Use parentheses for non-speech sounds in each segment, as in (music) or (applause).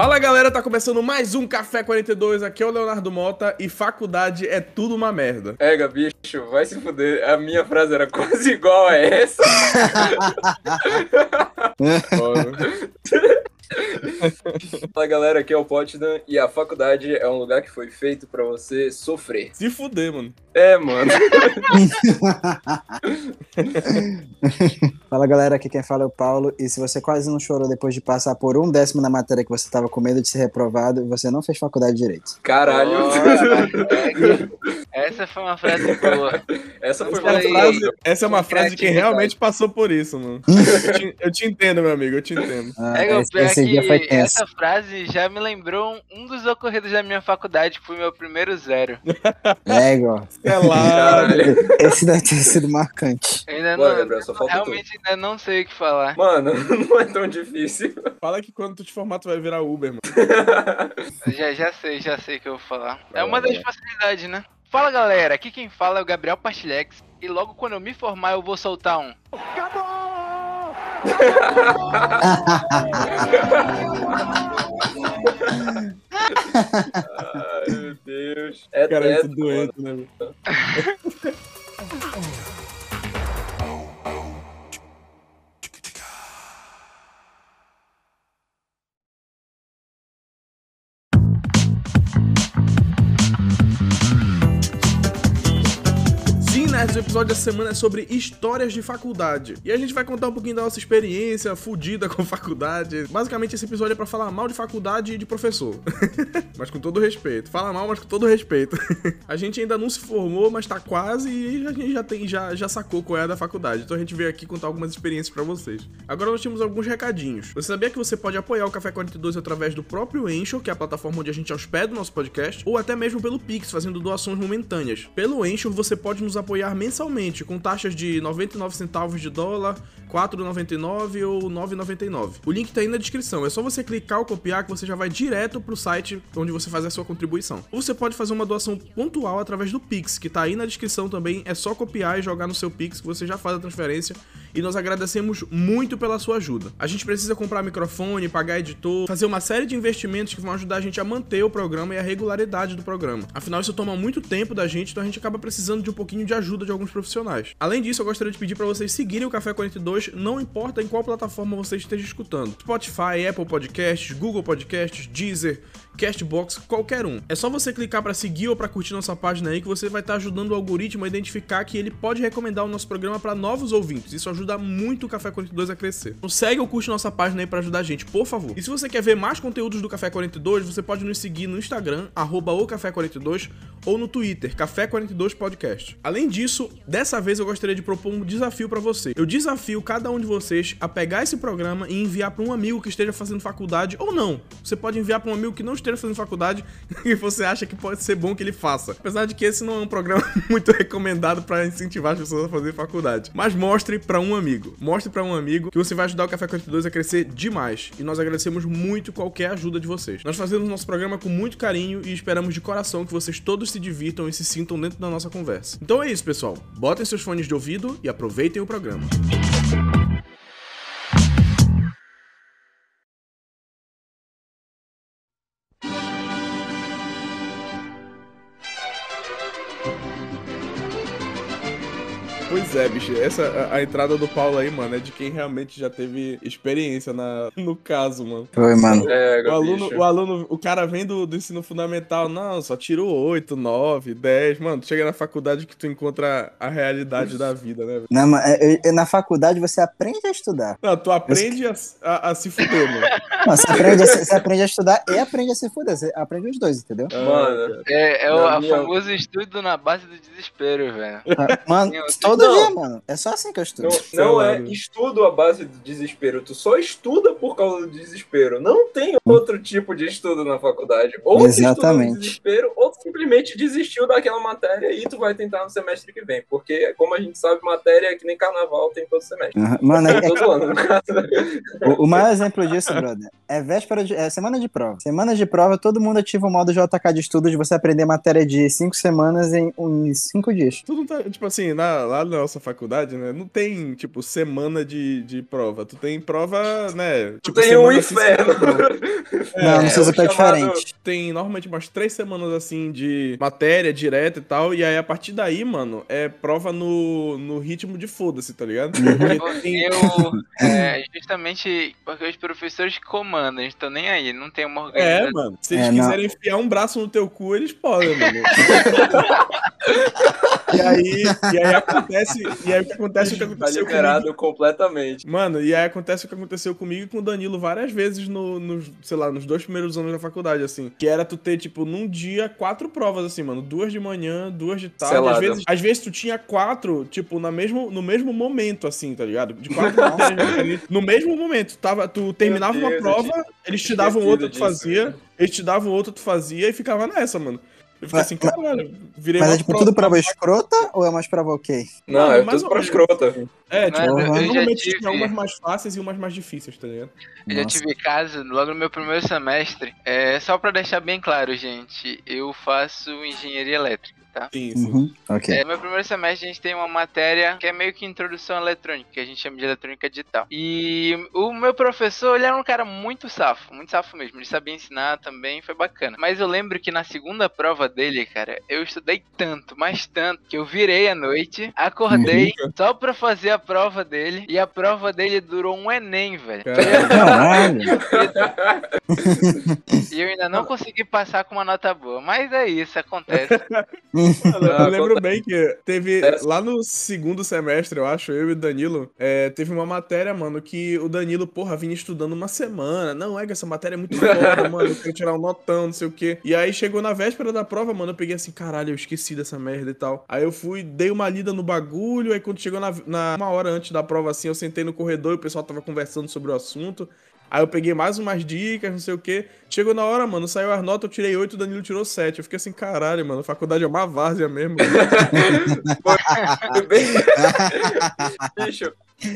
Fala galera, tá começando mais um Café 42. Aqui é o Leonardo Mota e faculdade é tudo uma merda. Ega, bicho, vai se fuder. A minha frase era quase igual a essa. (laughs) Fala galera, aqui é o Potsdam e a faculdade é um lugar que foi feito pra você sofrer. Se fuder, mano. É, mano. (laughs) Fala galera, aqui quem fala é o Paulo. E se você quase não chorou depois de passar por um décimo na matéria que você tava com medo de ser reprovado, você não fez faculdade direito. Caralho. (laughs) Essa foi uma frase boa. Essa foi uma frase, essa é uma frase de quem Criatividade. realmente passou por isso, mano. (laughs) eu, te, eu te entendo, meu amigo, eu te entendo. Ah, É, o esse esse dia que foi tenso. essa frase já me lembrou um dos ocorridos da minha faculdade, que foi meu primeiro zero. É, igual. É lá. Caralho. Esse deve ter sido marcante. Eu ainda Bora, não, Gabriel, só falta realmente ainda não sei o que falar. Mano, (laughs) não é tão difícil. Fala que quando tu te formar, tu vai virar Uber, mano. (laughs) Já, já sei, já sei o que eu vou falar. É uma das facilidades, né? Fala galera, aqui quem fala é o Gabriel Pastilex. E logo quando eu me formar, eu vou soltar um. Ai, meu Deus. É Cara, teto, esse doente, né, (laughs) episódio da semana é sobre histórias de faculdade. E a gente vai contar um pouquinho da nossa experiência fudida com (laughs) faculdade. Basicamente, esse episódio é pra falar mal de faculdade e de professor. (laughs) mas com todo respeito. Fala mal, mas com todo respeito. (laughs) a gente ainda não se formou, mas tá quase e a gente já, tem, já, já sacou qual é a da faculdade. Então a gente veio aqui contar algumas experiências pra vocês. Agora nós temos alguns recadinhos. Você sabia que você pode apoiar o Café 42 através do próprio Anchor, que é a plataforma onde a gente hospeda o nosso podcast, ou até mesmo pelo Pix, fazendo doações momentâneas. Pelo Anchor, você pode nos apoiar mensalmente, com taxas de 99 centavos de dólar, 4,99 ou 9,99. O link tá aí na descrição. É só você clicar ou copiar que você já vai direto pro site onde você faz a sua contribuição. Ou você pode fazer uma doação pontual através do Pix, que tá aí na descrição também. É só copiar e jogar no seu Pix que você já faz a transferência. E nós agradecemos muito pela sua ajuda. A gente precisa comprar microfone, pagar editor, fazer uma série de investimentos que vão ajudar a gente a manter o programa e a regularidade do programa. Afinal, isso toma muito tempo da gente, então a gente acaba precisando de um pouquinho de ajuda de alguns profissionais. Além disso, eu gostaria de pedir para vocês seguirem o Café 42, não importa em qual plataforma você esteja escutando. Spotify, Apple Podcasts, Google Podcasts, Deezer, Castbox, qualquer um. É só você clicar para seguir ou para curtir nossa página aí que você vai estar ajudando o algoritmo a identificar que ele pode recomendar o nosso programa para novos ouvintes. Isso ajuda muito o Café 42 a crescer. Então segue ou curte nossa página aí para ajudar a gente, por favor. E se você quer ver mais conteúdos do Café 42, você pode nos seguir no Instagram, arroba o Café 42, ou no Twitter, Café 42 Podcast. Além disso, dessa vez eu gostaria de propor um desafio para você. Eu desafio cada um de vocês a pegar esse programa e enviar para um amigo que esteja fazendo faculdade ou não. Você pode enviar para um amigo que não esteja fazendo faculdade (laughs) e você acha que pode ser bom que ele faça. Apesar de que esse não é um programa (laughs) muito recomendado para incentivar as pessoas a fazer faculdade. Mas mostre para um amigo. Mostre para um amigo que você vai ajudar o Café 42 a crescer demais. E nós agradecemos muito qualquer ajuda de vocês. Nós fazemos nosso programa com muito carinho e esperamos de coração que vocês todos se divirtam e se sintam dentro da nossa conversa. Então é isso, pessoal. Botem seus fones de ouvido e aproveitem o programa. É, bicho. Essa, a, a entrada do Paulo aí, mano, é de quem realmente já teve experiência na, no caso, mano. Foi, mano. É, O aluno, bicho. o aluno, o cara vem do, do ensino fundamental, não, só tirou 8, 9, 10. Mano, tu chega na faculdade que tu encontra a realidade da vida, né? velho? Não, mas, é, é, na faculdade você aprende a estudar. Não, tu aprende a, a- a se fuder, mano. Não, você, aprende a, você aprende a estudar e aprende a se fuder. Você aprende os dois, entendeu? Mano, É, é o Na a minha- famoso estudo na base do desespero, velho. Mano, Meu Deus. todo Não. Mano. É só assim que eu estudo. não, não é estudo à base do desespero. Tu só estuda por causa do desespero. Não tem outro tipo de estudo na faculdade. Ou tu Exatamente. desespero, ou tu simplesmente desistiu daquela matéria e tu vai tentar no semestre que vem. Porque, como a gente sabe, matéria é que nem carnaval tem todo semestre. Aham. Mano, é- é- Todo ano, no caso. (laughs) o, o maior exemplo disso, brother, é véspera de. É semana de prova. Semana de prova, todo mundo ativa o modo JK de estudo de você aprender matéria de cinco semanas em, em cinco dias. Tu não tá, tipo assim, na- lá na nossa faculdade, né, não tem, tipo, semana de, de prova. Tu tem prova, né? Tu Tipo, tem um semana sim, inferno. não. não, é, seu o é diferente. Tem normalmente umas três semanas assim de matéria direta e tal. E aí a partir daí, mano, é prova no, no ritmo de foda-se, tá ligado? Porque tem- Eu, (laughs) é, justamente porque os professores comandam, eles estão nem aí, não tem uma É, organização. mano. Se eles É, não. quiserem enfiar um braço no teu cu, eles podem, mano. (laughs) (laughs) e aí, e aí acontece. E aí acontece é o que Tá aconteceu comigo. completamente. Mano, e aí acontece o que aconteceu comigo e com o Danilo várias vezes no, nos, sei lá, nos dois primeiros anos da faculdade, assim. Que era tu ter, tipo, num dia, quatro provas, assim, mano. Duas de manhã, duas de tarde. Às vezes, às vezes tu tinha quatro, tipo, na mesmo, no mesmo momento, assim, tá ligado? De quatro (laughs) matérias diferentes. No mesmo momento. Tava, tu terminava uma Deus, eu prova, eles te davam outra, tu fazia. Eles te davam outra, tu fazia e ficava nessa, mano. Eu fiquei Mas- assim, caralho, virei Mas é tipo tudo prova escrota ou é mais prova ok? Não, Mano, é mais tudo menos. escrota. É, tipo, Mano, eu já normalmente tive- tinha umas mais fáceis e umas mais difíceis, tá ligado? Eu já Nossa. tive caso, logo no meu primeiro semestre, é, só pra deixar bem claro, gente, eu faço engenharia elétrica, tá? Sim, sim. Uhum, ok. É, no meu primeiro semestre a gente tem uma matéria que é meio que introdução à eletrônica, que a gente chama de eletrônica digital. E o meu professor, ele era um cara muito safo, muito safo mesmo. Ele sabia ensinar também, foi bacana. Mas eu lembro que na segunda prova dele, cara, eu estudei tanto, mas tanto, que eu virei à noite, acordei só pra fazer a prova dele. E a prova dele durou um Enem, velho. Caralho. Caralho. E eu ainda não consegui passar com uma nota boa. Mas é isso, acontece. (laughs) Mano, eu Ah, lembro bem que teve Essa- lá no segundo semestre, eu acho, eu e o Danilo, é, teve uma matéria, mano, que o Danilo, porra, vinha estudando uma semana. Não, é que essa matéria é muito (laughs) foda, mano, eu quero tirar um notão, não sei o quê. E aí chegou na véspera da prova, mano, eu peguei assim, caralho, eu esqueci dessa merda e tal. Aí eu fui, dei uma lida no bagulho, aí quando chegou na, na- uma hora antes da prova, assim, eu sentei no corredor e o pessoal tava conversando sobre o assunto. Aí eu peguei mais umas dicas, não sei o quê. Chegou na hora, mano, saiu as notas, eu tirei 8, o Danilo tirou 7. Eu fiquei assim, caralho, mano, faculdade é uma várzea mesmo. (laughs) (laughs) Bicho,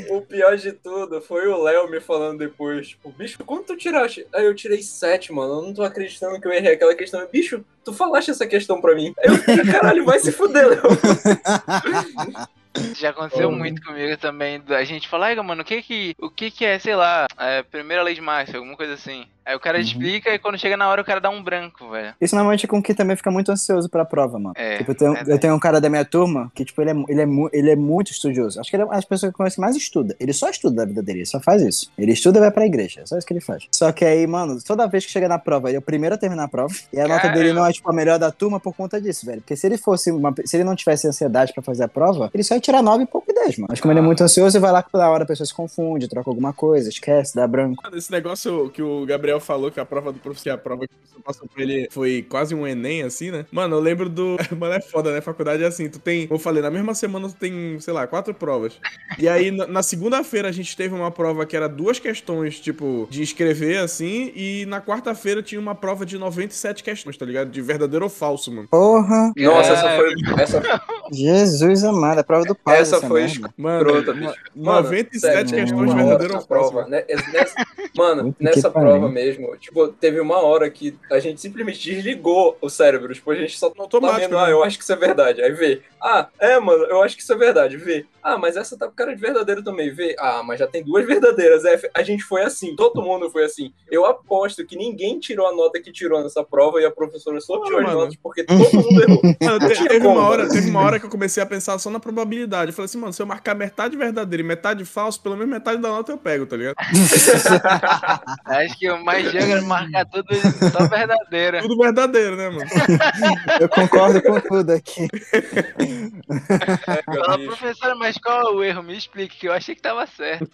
o pior de tudo foi o Léo me falando depois, tipo, bicho, quanto tu tiraste? Aí eu tirei sete, mano. Eu não tô acreditando que eu errei aquela questão. Bicho, tu falaste essa questão pra mim. Aí eu fiquei, caralho, vai se fuder, Léo. (laughs) Já aconteceu muito comigo também. A gente fala, ai, mano, o que que, o que que é, sei lá, é, primeira lei de Marx, alguma coisa assim. Aí o cara Uhum. explica e quando chega na hora o cara dá um branco, velho. Isso normalmente é com quem também fica muito ansioso pra prova, mano. É, tipo, eu tenho, verdade. eu tenho um cara da minha turma que, tipo, ele é, ele é, ele é muito estudioso. Acho que ele é uma das pessoas que eu conheço que mais estuda. Ele só estuda da vida dele, ele só faz isso. Ele estuda e vai pra igreja. É só isso que ele faz. Só que aí, mano, toda vez que chega na prova, ele é o primeiro a terminar a prova. E a nota dele Caramba. não é, tipo, a melhor da turma por conta disso, velho. Porque se ele fosse uma, se ele não tivesse ansiedade pra fazer a prova, ele só ia tirar 9 e pouco e 10, mano. Mas como ele é muito ansioso, vai lá que toda hora a pessoa se confunde, troca alguma coisa, esquece, dá branco. Mano, Esse negócio que o Gabriel falou, que a prova do professor, a prova que professor passou pra ele foi quase um Enem, assim, né? Mano, eu lembro do. (laughs) Mano, é foda, né? Faculdade é assim, tu tem. Como eu falei, na mesma semana tu tem, sei lá, quatro provas. E aí, na, segunda-feira, a gente teve uma prova que era duas questões, tipo, de escrever, assim, e na quarta-feira tinha uma prova de 97 questões, tá ligado? De verdadeiro ou falso, mano. Porra, Nossa, essa É. foi. Essa, (laughs) Jesus amado, a prova do essa foi Escrota, bicho. Mano, 97 sério, questões de verdadeiro ou prova? Nessa- mano, nessa prova mesmo, tipo, teve uma hora que a gente simplesmente desligou o cérebro. Tipo, a gente só tá vendo, ah, né? eu acho que isso é verdade. Aí vê, ah, é, mano, eu acho que isso é verdade. Vê, ah, mas essa tá com cara de verdadeiro também. Vê, ah, mas já tem duas verdadeiras. F. A gente foi assim, todo mundo foi assim. Eu aposto que ninguém tirou a nota que tirou nessa prova e a professora só tirou as mano. notas porque todo mundo errou. Mano, teve, como, uma hora, mano. teve uma hora que eu comecei a pensar só na probabilidade. Eu falei assim, mano, se eu marcar metade verdadeiro e metade falso, pelo menos metade da nota eu pego, tá ligado? (laughs) Acho que o mais jogo era marcar tudo só verdadeira. Tudo verdadeiro, né, mano? (laughs) Eu concordo com tudo aqui. (laughs) Fala, professora, mas qual é o erro? Me explique, que eu achei que tava certo.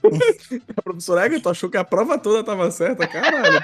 A professora Ega, tu achou que a prova toda tava certa? Caralho.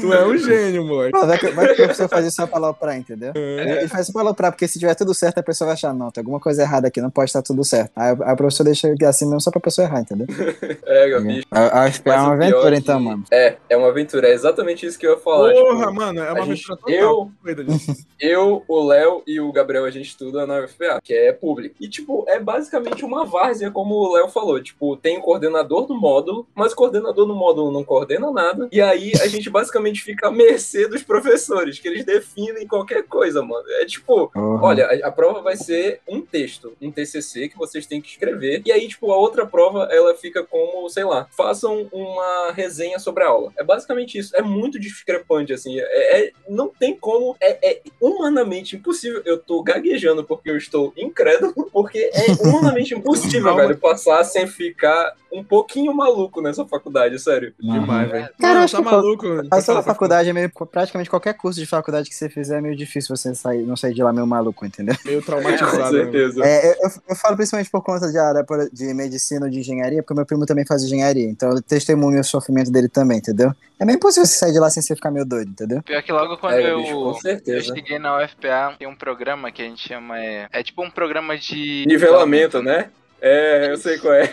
tu é um gênio, moleque. Vai, que, vai que o professor faz isso só pra aloprar, entendeu? Ele, ele faz isso pra aloprar, porque se tiver tudo certo, a pessoa vai achar, não, tem alguma coisa errada aqui, não pode estar tudo certo. Aí a, professora deixa assim mesmo só pra pessoa errar, entendeu? (laughs) É, a, é Mas uma aventura, é então, que- mano. É, é uma aventura. É exatamente isso que eu ia falar. Porra, tipo, mano, é uma gente- aventura total. eu- Cuida disso. (laughs) eu, o Léo e o Gabriel, a gente estuda na UFPA, que é público. E, tipo, é basicamente uma várzea, como o Léo falou. Tipo, tem o coordenador do módulo, mas o coordenador do módulo não coordena nada. E aí a gente basicamente fica à mercê dos professores, que eles definem qualquer coisa, mano. É tipo, Porra. olha, a, a prova vai ser um texto, um TCC que vocês têm que escrever. E aí, tipo, a outra prova, ela fica como, sei lá, façam uma resenha sobre a aula. É basicamente isso. É muito discrepante, assim. É, é- não tem como. É, é humanamente impossível. Eu tô gaguejando porque eu estou incrédulo, porque é (laughs) humanamente impossível, velho, passar sem ficar um pouquinho maluco nessa faculdade, sério. Demais, velho. Cara, Mano, acho tá que maluco. A Pode sua falar, faculdade é meio. Praticamente qualquer curso de faculdade que você fizer é meio difícil você sair, não sair de lá meio maluco, entendeu? Meio traumatizado. (laughs) certeza. É, eu, eu- falo principalmente por conta de área por- de medicina ou de engenharia, porque meu primo também faz engenharia, então eu testemunho o sofrimento dele também, entendeu? É meio impossível você sair de lá sem você ficar meio doido, entendeu? Pior que logo quando É, eu, bicho, com eu cheguei na UFPA, tem um programa que a gente chama. É, é tipo um programa de. Nivelamento, né? É, eu sei qual é.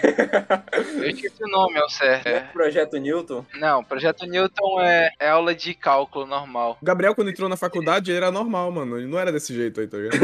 Eu esqueci o nome, ao certo. É É. Projeto Newton. Não, Projeto Newton é, é aula de cálculo normal. O Gabriel, quando entrou na faculdade, ele era normal, mano. Ele não era desse jeito aí, tá ligado?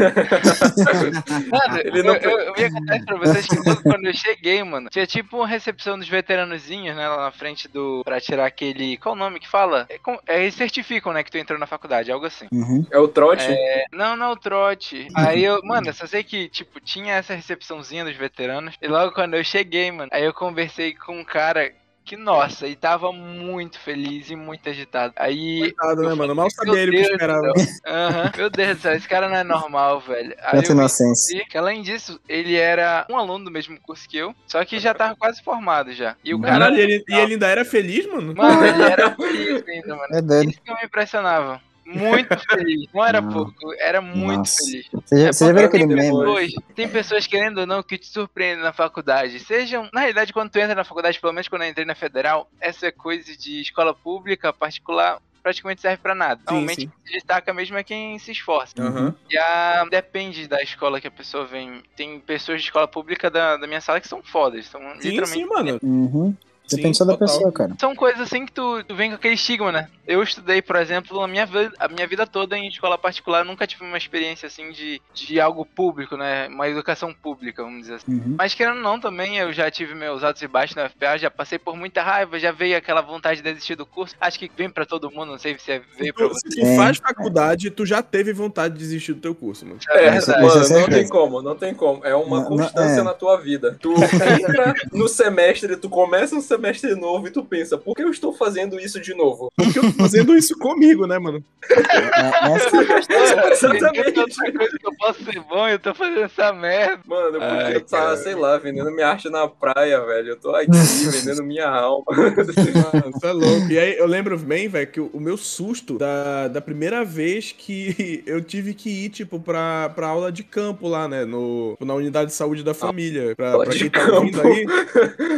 Mano, Ele eu, não- eu, eu ia contar isso pra vocês que logo quando eu cheguei, mano, tinha tipo uma recepção dos veteranozinhos, né, lá na frente do. pra tirar aquele. Qual o nome que fala? É, com- é, eles certificam, né, que tu entrou na faculdade, algo assim. Uhum. É o trote? Não, não, o trote. Aí eu, mano, eu só sei que, tipo, tinha essa recepçãozinha dos veteranos. E logo quando eu cheguei, mano, aí eu conversei com um cara que, nossa, e tava muito feliz e muito agitado. Aí. Coitado, né, eu mano? Mal sabia ele o que "Meu Deus esperava. do céu." Aham. Meu Deus do céu, esse cara não é normal, velho. Aí Tanta vi inocência. que, além disso, ele era um aluno do mesmo curso que eu, só que já tava quase formado já. E o cara. Caralho, e ele, e ele ainda era feliz, mano? Mano, ele era feliz ainda, mano. É doido. Isso que eu me impressionava. Muito (laughs) feliz. Não era Não. pouco, era muito Nossa. feliz. Você já, É você já viu aquele tem meme? pessoas, tem pessoas, querendo ou não, que te surpreendem na faculdade. Sejam, na realidade, quando tu entra na faculdade, pelo menos quando eu entrei na federal, essa coisa de escola pública, particular, praticamente serve pra nada. Sim, Normalmente sim. quem se destaca mesmo é quem se esforça. Aham. E a, depende da escola que a pessoa vem. Tem pessoas de escola pública da, da minha sala que são fodas. São Sim, literalmente. sim, mano. Uhum. Sim, Depende só da total. pessoa, cara. São coisas assim que tu, tu vem com aquele estigma, né? Eu estudei, por exemplo, a minha, vida, a minha vida toda em escola particular, nunca tive uma experiência assim de, de algo público, né? Uma educação pública, vamos dizer assim. Uhum. Mas querendo ou não, também eu já tive meus altos e baixos na FPA, já passei por muita raiva, já veio aquela vontade de desistir do curso. Acho que vem pra todo mundo, não sei se é- veio pra Tu- você. se tu faz faculdade, tu já teve vontade de desistir do teu curso, mano. É, mano, isso é não certeza. tem como, não tem como. É uma Não- não- constância é. na tua vida. Tu (laughs) entra no semestre, tu começa um semestre novo e tu pensa, por que eu estou fazendo isso de novo? (laughs) Porque eu tô fazendo isso comigo, né, mano? (laughs) É, essa- Exatamente. Que eu posso ser bom, eu tô fazendo essa merda. Mano, eu Ai, podia estar, cara. sei lá, vendendo minha arte na praia, velho. Eu tô aqui (laughs) vendendo minha alma. Mano, isso é louco. E aí eu lembro bem, velho, que o, o meu susto da, da primeira vez que eu tive que ir, tipo, pra, pra aula de campo lá, né? No, na unidade de saúde da família. Pra, Aula pra de quem tá campo. ouvindo aí.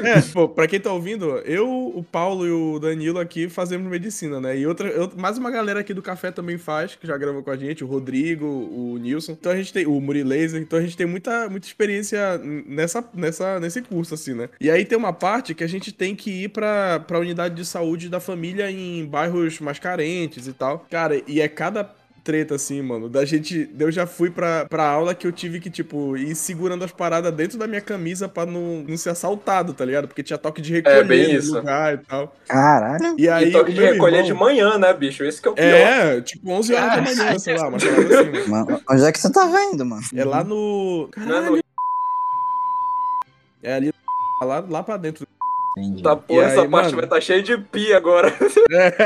É, pô, pra quem tá ouvindo, eu, o Paulo e o Danilo aqui fazemos medicina, né? E outra, eu- mais uma galera aqui do café também faz, que já gravou com a gente, o Rodrigo, o Nilson. Então a gente tem, o Muri Laser, então a gente tem muita, muita experiência nessa, nessa, nesse curso, assim, né? E aí tem uma parte que a gente tem que ir pra, pra unidade de saúde da família em bairros mais carentes e tal. Cara, e é cada treta, assim, mano. Da gente. Eu já fui pra, pra aula que eu tive que, tipo, ir segurando as paradas dentro da minha camisa pra não, não ser assaltado, tá ligado? Porque tinha toque de recolher É, bem no isso. lugar e tal. Caralho. E aí. e toque de recolher irmão- de manhã, né, bicho? Esse que é o pior. É, tipo 11 horas da manhã, sei lá, parada assim, mano. Mano, onde é que você tava indo, mano? É lá no. Não é no É ali. Lá, lá pra dentro. Entendi. Tá, pô, essa aí, parte mano? vai estar cheia de pi agora. (laughs)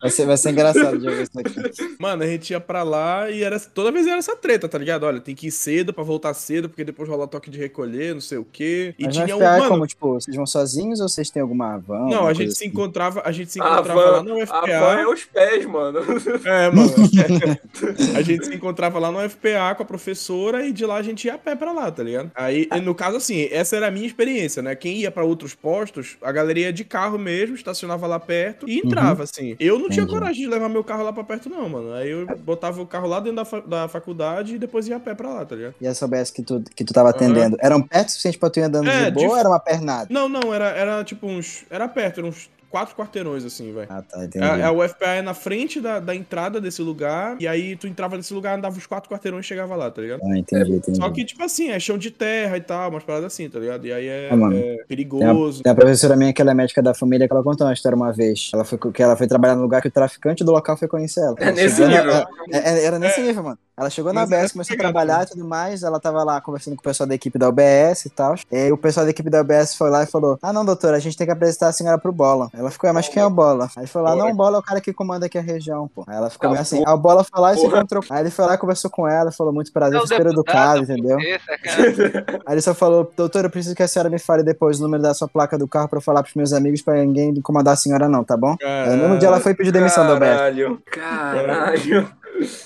vai, ser, vai ser engraçado de ver isso aqui. Mano, a gente ia pra lá e era toda vez era essa treta, tá ligado? Olha, tem que ir cedo pra voltar cedo, porque depois rola toque de recolher, não sei o quê. E Mas tinha um. É Mano, como, tipo, vocês vão sozinhos ou vocês têm alguma van? não, a gente se assim? encontrava, a gente se A encontrava van- lá no A FPA. van é os pés, mano. É, mano. (laughs) a gente se encontrava lá no FPA com a professora e de lá a gente ia a pé pra lá, tá ligado? Aí, no caso, assim, essa era a minha experiência, né? Quem ia pra outros postos, a galera ia de carro mesmo, estacionava lá perto e entrava, assim. Eu não tinha Entendi. coragem de levar meu carro lá pra perto, não, mano. Aí eu botava o carro lá dentro da, fa- da faculdade e depois ia a pé pra lá, tá ligado? E as OBS que tu, que tu tava atendendo, eram perto o suficiente pra tu ir andando É, de boa de- ou era uma pernada? Não, não, era, era tipo uns. Era perto, eram uns quatro quarteirões, assim, velho. Ah, tá, entendi. A, a UFPA é na frente da, da entrada desse lugar, e aí tu entrava nesse lugar, andava os quatro quarteirões e chegava lá, tá ligado? Ah, entendi, entendi. Só que, tipo assim, é chão de terra e tal, umas paradas assim, tá ligado? E aí é, Ah, mano. é perigoso. Tem a professora minha que ela é médica da família que ela contou uma história uma vez. Ela foi, que ela foi trabalhar no lugar que o traficante do local foi conhecer ela. É nesse Chegando, nível. ela- é- é- era nesse nível, mano. Ela chegou na UBS, começou a trabalhar e tudo mais. Ela tava lá conversando com o pessoal da equipe da UBS e tal. E aí o pessoal da equipe da UBS foi lá e falou: Ah, não, doutora, a gente tem que apresentar a senhora pro Bola. Ela ficou, "É, mas quem é o Bola? Aí ele falou: Ah, não, o Bola é o cara que comanda aqui a região, pô. Aí ela ficou Ah, meio assim. Aí o Bola foi lá e se encontrou. Aí ele foi lá e conversou com ela, falou muito prazer, É o foi super educado, entendeu? (laughs) Aí ele só falou, doutora, eu preciso que a senhora me fale depois o número da sua placa do carro pra eu falar pros meus amigos pra ninguém incomodar a senhora, não, tá bom? Aí no mesmo dia ela foi pedir demissão da UBS. Caralho, caralho.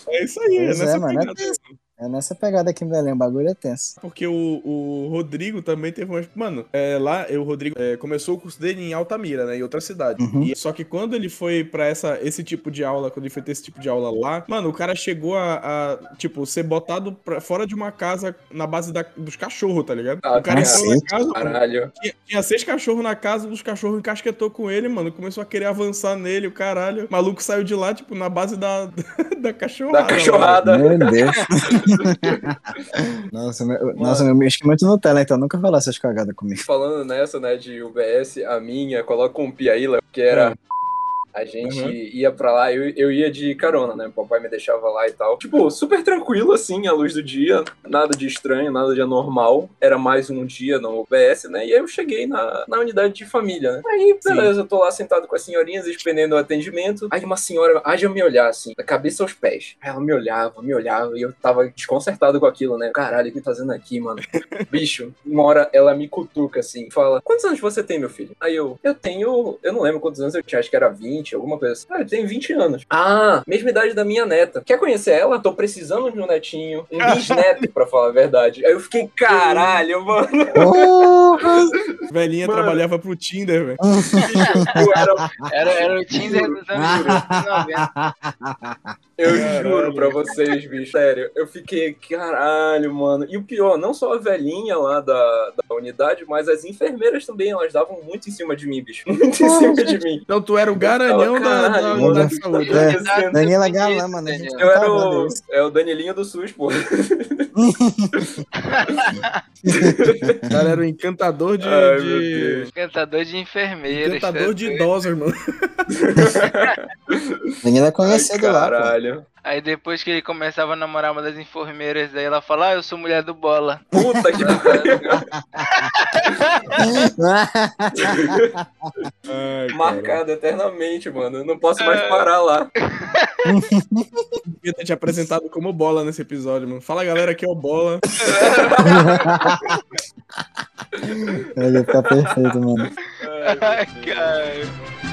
É isso aí, Pois é, nessa mano, é. É nessa pegada aqui em Belém, o bagulho é tenso. Porque o, o Rodrigo também teve umas. Mano, é, lá o Rodrigo é, começou o curso dele em Altamira, né? Em outra cidade. Uhum. E, só que quando ele foi pra essa, esse tipo de aula, quando ele foi ter esse tipo de aula lá, mano, o cara chegou a, a, tipo, ser botado pra, fora de uma casa na base da- dos cachorros, tá ligado? Ah, o cara entrou na casa, mano, Caralho. tinha, tinha seis cachorros na casa, os cachorros encasquetou com ele, mano. Começou a querer avançar nele, o caralho. O maluco saiu de lá, tipo, na base da, (laughs) da cachorrada. Da mano. cachorrada. Meu Deus. (laughs) (laughs) nossa, meu, nossa, meu que muito Nutella, então nunca falou essas cagadas comigo. Falando nessa, né, de UBS, a minha, coloca um piaíla, que era. A gente Uhum. ia pra lá, eu, eu ia de carona, né? Papai me deixava lá e tal. Tipo, super tranquilo, assim, à luz do dia. Nada de estranho, nada de anormal. Era mais um dia no UBS, né? E aí eu cheguei na, na unidade de família, né? Aí, beleza, eu tô lá sentado com as senhorinhas, expendendo o atendimento. Aí uma senhora haja me olhar, assim, da cabeça aos pés. Aí ela me olhava, me olhava, e eu tava desconcertado com aquilo, né? Caralho, o que tá fazendo aqui, mano? (laughs) Bicho, uma hora ela me cutuca assim, fala: Quantos anos você tem, meu filho? Aí eu, eu tenho, eu não lembro quantos anos eu tinha, acho que era 20, alguma coisa assim. Ah, eu tenho 20 anos. Ah, mesma idade da minha neta. Quer conhecer ela? Tô precisando de um netinho, um bisneto, pra falar a verdade. Aí eu fiquei, caralho, mano. Velhinha Mano. trabalhava pro Tinder, velho. (laughs) Eu, era, Era, era o Tinder dos anos 90. eu Caralho. juro pra vocês, bicho. Sério, eu fiquei, caralho, mano. E o pior, não só a velhinha lá da, da unidade, mas as enfermeiras também, elas davam muito em cima de mim, bicho. (laughs) Muito em cima de mim. Então tu era o garanhão da, da, da mano. saúde. É. Daniela Isso, Galã, mano. A gente Daniel. não Eu tá era o, é o Danilinho do SUS, pô. O (laughs) cara era o encantador de. Ai, de- meu Deus. Cantador de enfermeira. Encantador de idosos, mano. Daniela (laughs) é Ai, conhecido lá, pô. caralho. Aí depois que ele começava a namorar uma das enfermeiras, daí ela fala, ah, eu sou mulher do bola. Puta que pariu. Marcado eternamente, mano. Eu não posso mais parar lá. Devia ter te apresentado como bola nesse episódio, mano. Fala galera, aqui é o Bola. Ele ia ficar perfeito, mano. Ai, cara.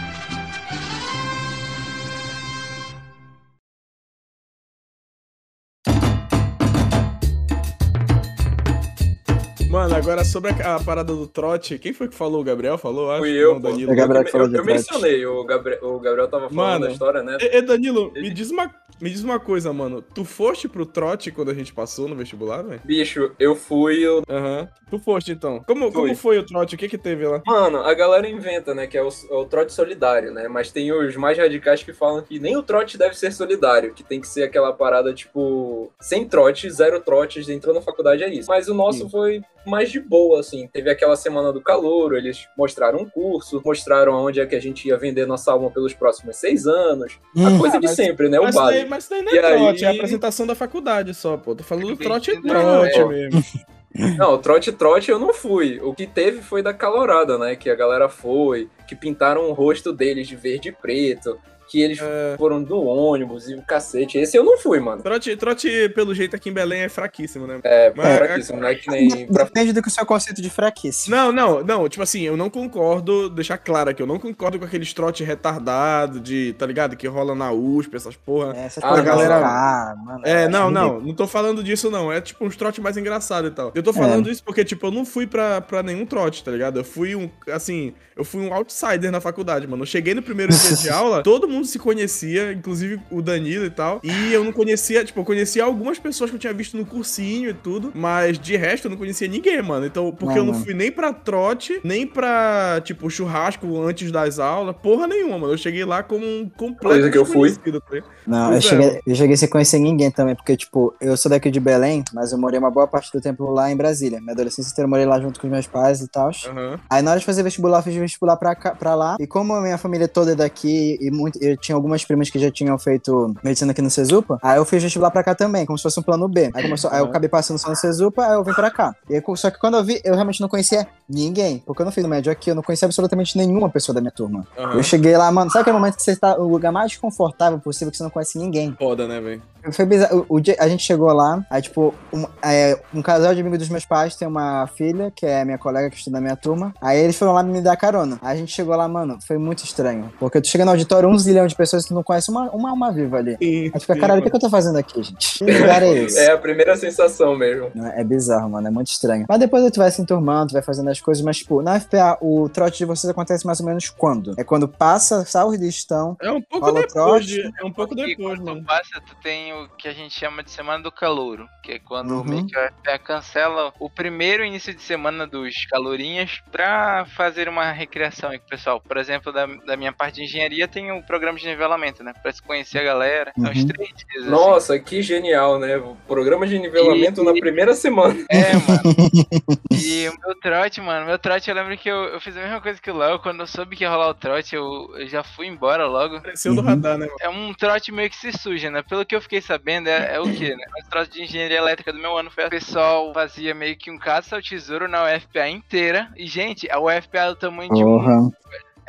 Mano, agora sobre a, a parada do trote, quem foi que falou? O Gabriel falou? Acho. Fui eu, Não. Danilo. É Gabriel que eu, falou eu, eu trote. mencionei, o Gabriel, o Gabriel tava falando Mano. da história, né? Ê, ê, Danilo, me diz, uma, me diz uma coisa, mano. Tu foste pro trote quando a gente passou no vestibular, velho? Bicho, eu fui. Eu... Aham. Tu foste, então. Como, como foi o trote? O que que teve lá? Mano, a galera inventa, né? Que é o, é o trote solidário, né? Mas tem os mais radicais que falam que nem o trote deve ser solidário, que tem que ser aquela parada, tipo, sem trote, zero trotes, entrou na faculdade, é isso. Mas o nosso Sim. foi mais de boa, assim. Teve aquela semana do calor, eles mostraram um curso, mostraram onde é que a gente ia vender nossa alma pelos próximos seis anos. A Hum. coisa Ah, de mas- sempre, né? O mas, isso daí, básico. mas isso daí não E é trote, é a aí- apresentação da faculdade só, pô. Tô falando trote Não, trote é. mesmo. (laughs) Não, trote trote eu não fui. O que teve foi da calorada, né? Que a galera foi, que pintaram o rosto deles de verde e preto, que eles É. foram no ônibus e o cacete. Esse eu não fui, mano. Trote, trote, pelo jeito, aqui em Belém é fraquíssimo, né? É, Mas- fraquíssimo, não é que nem. pra- Depende do que o seu conceito de fraquice. Não, não, não, tipo assim, eu não concordo, deixar claro aqui, eu não concordo com aqueles trote retardado de, tá ligado? Que rola na USP, essas porra. É, essas Ah, coisas galera- Ah, mano, É, não, ridículo. não, não tô falando disso não, é tipo uns trote mais engraçado e tal. Eu tô falando isso porque, tipo, eu não fui pra, pra nenhum trote, tá ligado? Eu fui um, assim, eu fui um outsider na faculdade, mano. Eu cheguei no primeiro dia de (laughs) aula, todo mundo se conhecia, inclusive o Danilo e tal, e eu não conhecia, tipo, eu conhecia algumas pessoas que eu tinha visto no cursinho e tudo, mas de resto eu não conhecia ninguém, mano. Então, porque Não, eu não mano. fui nem pra trote, nem pra, tipo, churrasco antes das aulas, porra nenhuma, mano. Eu cheguei lá como um completo Coisa que eu fui. tá? Não, eu é, cheguei, eu cheguei sem conhecer ninguém também, porque, tipo, eu sou daqui de Belém, mas eu morei uma boa parte do tempo lá em Brasília. Minha adolescência inteira eu morei lá junto com os meus pais e tal. Aham. Aí na hora de fazer vestibular, eu fiz vestibular pra, cá- pra lá. E como a minha família toda é daqui, e muito, eu tinha algumas primas que já tinham feito medicina aqui no Cesupa. Aí eu fiz vestibular pra cá também, como se fosse um plano B. Aí, começou, aí eu acabei passando só no Cesupa, aí eu vim pra cá. E aí, só que quando eu vi, eu realmente não conhecia ninguém. Porque eu não fiz o médio aqui, eu não conhecia absolutamente nenhuma pessoa da minha turma. Aham. Eu cheguei lá, mano, sabe aquele momento que você tá no lugar mais confortável possível, que você não conhece ninguém? Foda, né, velho? Foi bizarro. O, o dia- a gente chegou lá, aí, tipo, um, é, um casal de amigos dos meus pais tem uma filha, que é minha colega que estuda na minha turma. Aí eles foram lá me dar carona. Aí a gente chegou lá, mano, foi muito estranho. Porque tu chega no auditório, um zilhão de pessoas que tu não conhece uma, uma alma viva ali. Aí tu fica, caralho, o que, eu tô fazendo aqui, gente? Que lugar é (laughs) esse? É a primeira sensação mesmo. É bizarro, mano, é muito estranho. Mas depois tu vai se enturmando, tu vai fazendo as coisas, mas, tipo, na FPA, o trote de vocês acontece mais ou menos quando? É quando passa, sai o listão. É um pouco depois, de, é um pouco depois, quando mano. tu passa, tu tem o que a gente chama de semana do calouro, que é quando Uhum. a FPA cancela o primeiro início de semana dos calorinhas pra fazer uma recriação aí com o pessoal. Por exemplo, da, da minha parte de engenharia tem o programa de nivelamento, né? Pra se conhecer a galera. São uns Uhum. três dias. assim. Nossa, que genial, né? O programa de nivelamento E- na primeira semana. É, mano. (laughs) E o meu trote, mano, meu trote, eu lembro que eu, eu fiz a mesma coisa que o Léo. Quando eu soube que ia rolar o trote, eu, eu já fui embora logo. Apareceu do Uhum. radar, né? É um trote meio que se suja, né? Pelo que eu fiquei sabendo, é, é o quê, né? O trote de engenharia elétrica do meu ano foi o pessoal fazia meio que um caça ao tesouro na UFPA inteira. E, gente, a UFPA é do tamanho de um.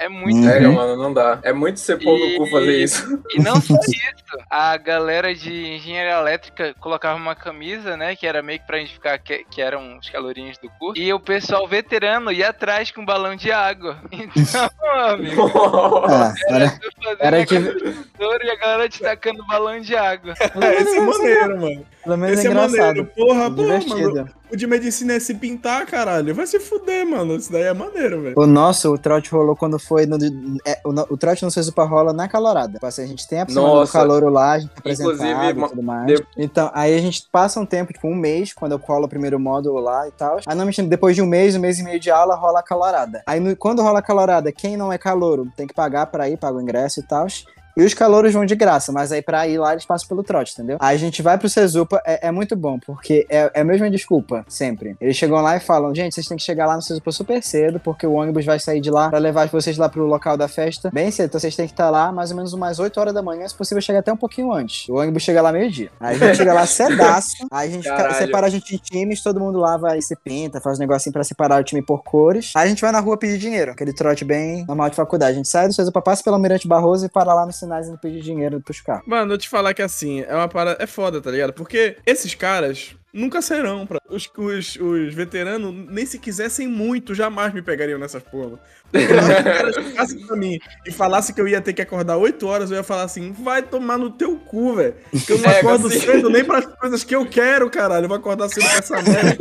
Porra. É muito Uhum. Grande. mano, não dá. É muito ser pão no cu fazer isso. E não só (laughs) isso, a galera de engenharia elétrica colocava uma camisa, né? Que era meio que pra identificar que, que eram os calorinhos do curso. E o pessoal veterano ia atrás com um balão de água. (laughs) Então, amigo, (laughs) Ah, era, era a de- coisa do tesouro e a galera destacando balão de água. É, esse é maneiro, mano. pelo menos Esse é é maneiro. engraçado. Porra, porra, Divertido. mano. O de medicina é se pintar, caralho. Vai se fuder, mano. Isso daí é maneiro, velho. O nosso, o trote rolou quando foi no. É, o, o trote no Cesupa rola na calorada. Tipo assim, a gente tem a semana do calor lá, a gente Inclusive, apresentado e tudo mais. de- Então, aí a gente passa um tempo, tipo um mês, quando eu colo o primeiro módulo lá e tal. Aí normalmente depois de um mês, um mês e meio de aula, rola a calorada. Aí no- quando rola a calorada, quem não é calouro tem que pagar pra ir, paga o ingresso e tal. E os calouros vão de graça, mas aí pra ir lá eles passam pelo trote, entendeu? Aí a gente vai pro Cesupa, é, é muito bom, porque é, é a mesma desculpa, sempre. Eles chegam lá e falam, gente, vocês têm que chegar lá no Cesupa super cedo, porque o ônibus vai sair de lá pra levar vocês lá pro local da festa bem cedo. Então vocês têm que estar lá mais ou menos umas 8 horas da manhã, se possível chegar até um pouquinho antes. O ônibus chega lá meio-dia. Aí a gente chega lá cedaço, (laughs) aí a gente Caralho. separa a gente em times, todo mundo lá vai e se pinta, faz um negocinho pra separar o time por cores. Aí a gente vai na rua pedir dinheiro, aquele trote bem normal de faculdade. A gente sai do Cesupa, passa pelo Almirante Barroso e para lá nos sinais e pedir dinheiro pros carros. Mano, eu te falar que assim, é uma parada. É foda, tá ligado? Porque esses caras nunca serão. Pra... Os, os, os veteranos, nem se quisessem muito, jamais me pegariam nessas porra. Caras chegassem pra mim e falassem que eu ia ter que acordar 8 horas, eu ia falar assim: vai tomar no teu cu, velho. Que eu não É, acordo assim. cedo nem pras coisas que eu quero, caralho. Eu vou acordar cedo com essa merda.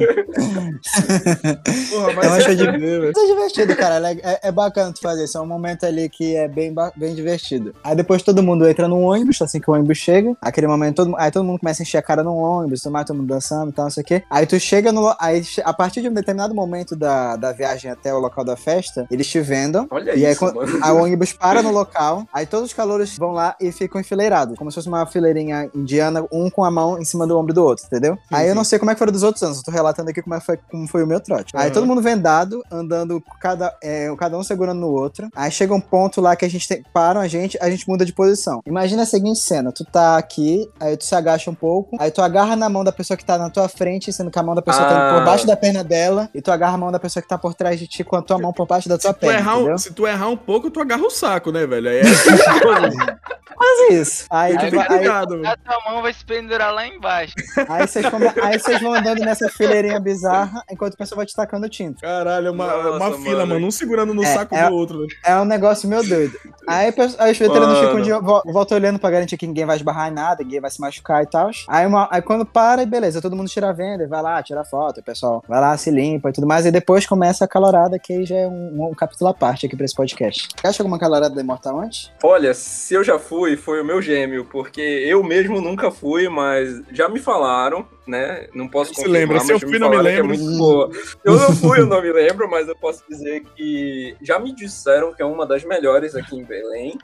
Porra, vai Eu se acho de-. Mas é divertido, cara. É, é- é bacana tu fazer isso. É um momento ali que é bem, bem divertido. Aí depois todo mundo entra no ônibus, assim que o ônibus chega. Aquele momento, todo, aí todo mundo começa a encher a cara no ônibus, mais, todo mundo dançando e tal, não sei o quê. Aí tu chega no. Aí a partir de um determinado momento da, da viagem até o local da festa, eles te vendam. Olha E aí, isso, quando- mano. aí o ônibus para no local, aí todos os calouros vão lá e ficam enfileirados, como se fosse uma fileirinha indiana, um com a mão em cima do ombro do outro, entendeu? aí eu não sei como é que foram dos outros anos, eu tô relatando aqui como, é foi, como foi o meu trote. Aí Aham. todo mundo vendado, andando, cada, é, cada um segurando no outro. Aí chega um ponto lá que a gente tem, param a gente, a gente muda de posição. Imagina a seguinte cena, tu tá aqui, aí tu se agacha um pouco, aí tu agarra na mão da pessoa que tá na tua frente, sendo que a mão da pessoa tá Ah. por baixo da perna dela, e tu agarra a mão da pessoa que tá por trás de ti com a tua mão por baixo da tua perna, errar um, se tu errar um pouco, tu agarra o saco, né, velho? Aí é (laughs) Quase isso. Aí, Aí vai- aí. A tua mão vai se pendurar lá embaixo. aí vocês vão, aí vocês vão andando nessa fileirinha bizarra, enquanto o pessoal vai te tacando tinta. Caralho, é uma, é uma Nossa, fila, mano. mano. Um segurando no É, saco é- do outro. É um negócio meio doido. Aí, os veteranos Mano. ficam de vo- volta olhando pra garantir que ninguém vai esbarrar em nada, ninguém vai se machucar e tal. Aí, uma- aí quando para, beleza, todo mundo tira a venda, vai lá, tira foto, o pessoal vai lá, se limpa e tudo mais. E depois começa a calorada, que aí já é um, um capítulo à parte aqui pra esse podcast. Acha alguma calorada da Imortal antes? Olha, se eu já fui, foi o meu gêmeo, porque eu mesmo nunca fui, mas já me falaram, né? Não posso se lembra. Se eu fui, não me é lembro. boa. Eu não fui, eu não me lembro, mas eu posso dizer que já me disseram que é uma das melhores aqui em Belém.